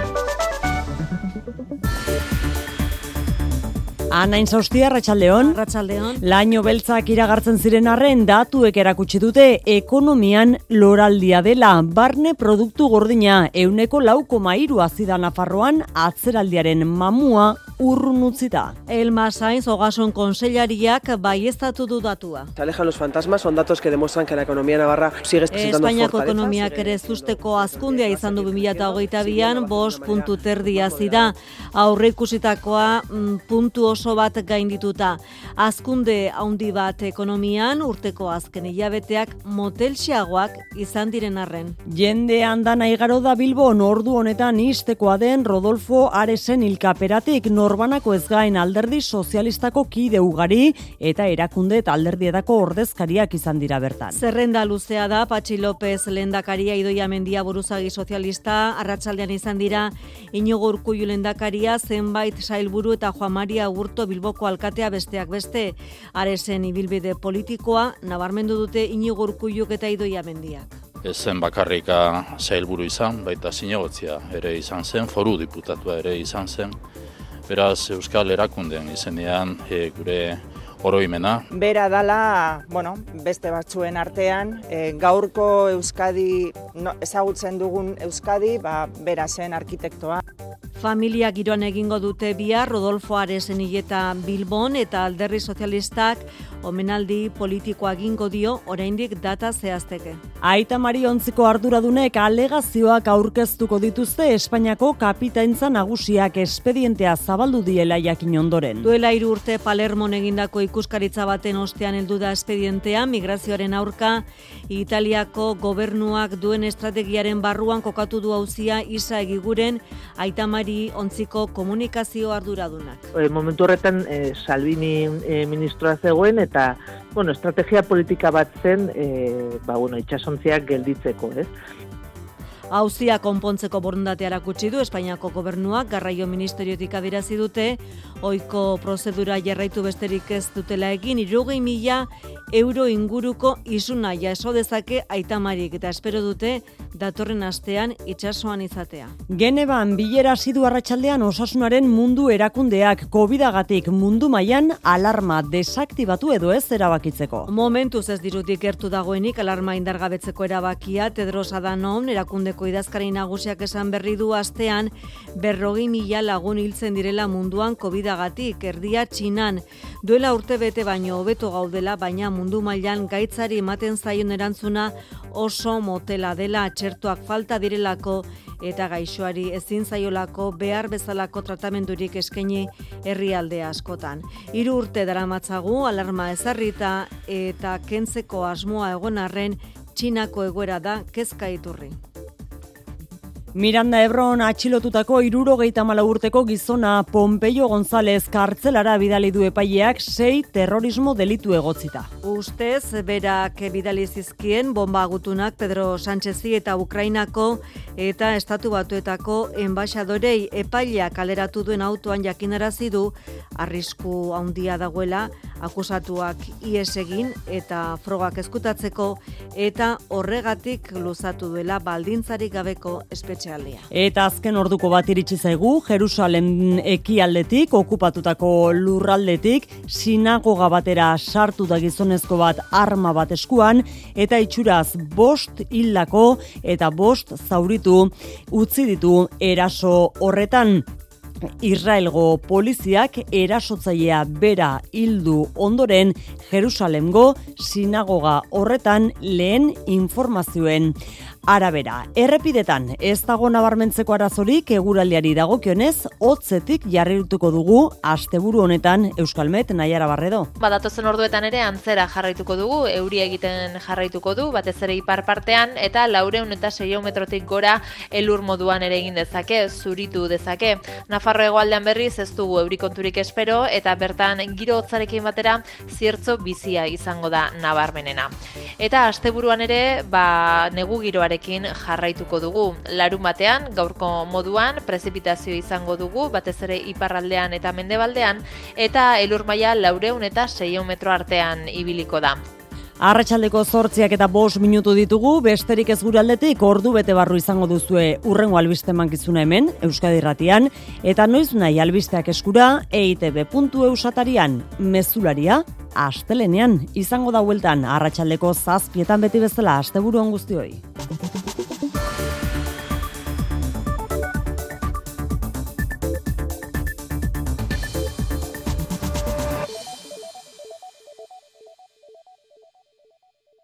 Anain zaustia, Ratxaldeon.
Ratxaldeon.
Laino beltzak iragartzen ziren arren datuek erakutsi dute ekonomian loraldia dela. Barne produktu gordina, euneko lauko mairu azida Nafarroan atzeraldiaren mamua urrun utzita.
Elma Sainz, Ogason konsellariak bai du datua.
Se alejan los fantasmas, son datos que demuestran que la economía navarra sigue presentando
Espainiako ekonomiak ere zusteko azkundea izan du 2008an, bos puntu terdia zida, aurre ikusitakoa mm, puntu oso bat gaindituta. Azkunde haundi bat ekonomian, urteko azken hilabeteak motelxiagoak izan diren arren.
Jende handan aigaro da Bilbon ordu honetan istekoa den Rodolfo Aresen ilkaperatik nor norbanako ez gain alderdi sozialistako kide ugari eta erakunde eta alderdietako ordezkariak izan dira bertan.
Zerrenda luzea da, Patxi López lendakaria idoia mendia buruzagi sozialista, arratsaldean izan dira, inigo urkullu lendakaria, zenbait sailburu eta Juan Maria Urto Bilboko alkatea besteak beste, aresen ibilbide politikoa, nabarmendu dute inigo urkulluk eta idoia mendiak.
Ez zen bakarrika sailburu izan, baita zinegotzia ere izan zen, foru diputatua ere izan zen, beraz Euskal Erakunden izenean e, gure oroimena.
Bera dala, bueno, beste batzuen artean, e, gaurko Euskadi, no, ezagutzen dugun Euskadi, ba, bera zen arkitektoa.
Familia giroan egingo dute bihar Rodolfo Aresen hileta Bilbon eta Alderri Sozialistak omenaldi politikoa egingo dio oraindik data zehazteke.
Aita Mari ontziko arduradunek alegazioak aurkeztuko dituzte Espainiako kapitaintza nagusiak espedientea zabaldu diela jakin ondoren.
Duela hiru urte Palermon egindako ikuskaritza baten ostean heldu da espedientea migrazioaren aurka Italiako gobernuak duen estrategiaren barruan kokatu du auzia Isa Egiguren Aita Mari ontziko komunikazio arduradunak.
E, momentu horretan e, Salvini e, ministroa zegoen eta bueno, estrategia politika bat zen e, ba, bueno, itxasontziak gelditzeko, ez?
Hauzia konpontzeko borondatea erakutsi du Espainiako gobernuak garraio ministeriotik adirazi dute, oiko prozedura jarraitu besterik ez dutela egin, irugei mila euro inguruko izuna jaso dezake aitamarik eta espero dute datorren astean itsasoan izatea.
Geneban bilera zidu arratsaldean osasunaren mundu erakundeak COVIDagatik mundu mailan alarma desaktibatu edo ez erabakitzeko.
Momentuz ez dirutik gertu dagoenik alarma indargabetzeko erabakia Tedros Adhanom erakundeko idazkari nagusiak esan berri du astean berrogi mila lagun hiltzen direla munduan COVIDagatik erdia txinan duela urte bete baino hobeto gaudela baina mundu mailan gaitzari ematen zaion erantzuna oso motela dela txertuak falta direlako eta gaixoari ezin zaiolako behar bezalako tratamendurik eskaini herrialde askotan. Hiru urte daramatzagu alarma ezarrita eta kentzeko asmoa egon arren Txinako egoera da kezka iturri.
Miranda Ebron atxilotutako irurogeita mala urteko gizona Pompeio González kartzelara bidali du epaileak sei terrorismo delitu egotzita.
Ustez, berak bidali zizkien bomba gutunak Pedro Sánchezi eta Ukrainako eta estatu batuetako enbaixadorei epaileak kaleratu duen autoan jakinarazi du arrisku handia dagoela akusatuak ies egin eta frogak eskutatzeko eta horregatik luzatu duela baldintzarik gabeko espetxe
Eta azken orduko bat iritsi zaigu, Jerusalem ekialdetik, okupatutako lurraldetik, sinagoga batera sartu da gizonezko bat arma bat eskuan, eta itxuraz bost hildako eta bost zauritu utzi ditu eraso horretan. Israelgo poliziak erasotzailea bera hildu ondoren Jerusalemgo sinagoga horretan lehen informazioen arabera. Errepidetan ez dago nabarmentzeko arazorik eguraldiari dagokionez, hotzetik jarrituko dugu asteburu honetan Euskalmet Naiara Barredo.
Badatozen orduetan ere antzera jarraituko dugu, euri egiten jarraituko du, batez ere ipar partean eta laureun eta metrotik gora elur moduan ere egin dezake, zuritu dezake. Nafarro egoaldean berriz ez dugu eurikonturik espero eta bertan giro hotzarekin batera ziertzo bizia izango da nabarmenena. Eta asteburuan ere, ba, negu giroa giroarekin jarraituko dugu. Larun batean, gaurko moduan, prezipitazio izango dugu, batez ere iparraldean eta mendebaldean, eta elur maila laureun eta seion metro artean ibiliko da.
Arratxaldeko zortziak eta bos minutu ditugu, besterik ez gure aldetik ordu bete barru izango duzue urrengo albiste mankizuna hemen, Euskadi Ratian, eta noiz nahi albisteak eskura eitb.eusatarian, mezularia, astelenean, izango da hueltan, arratsaldeko zazpietan beti bezala, asteburuan guztioi.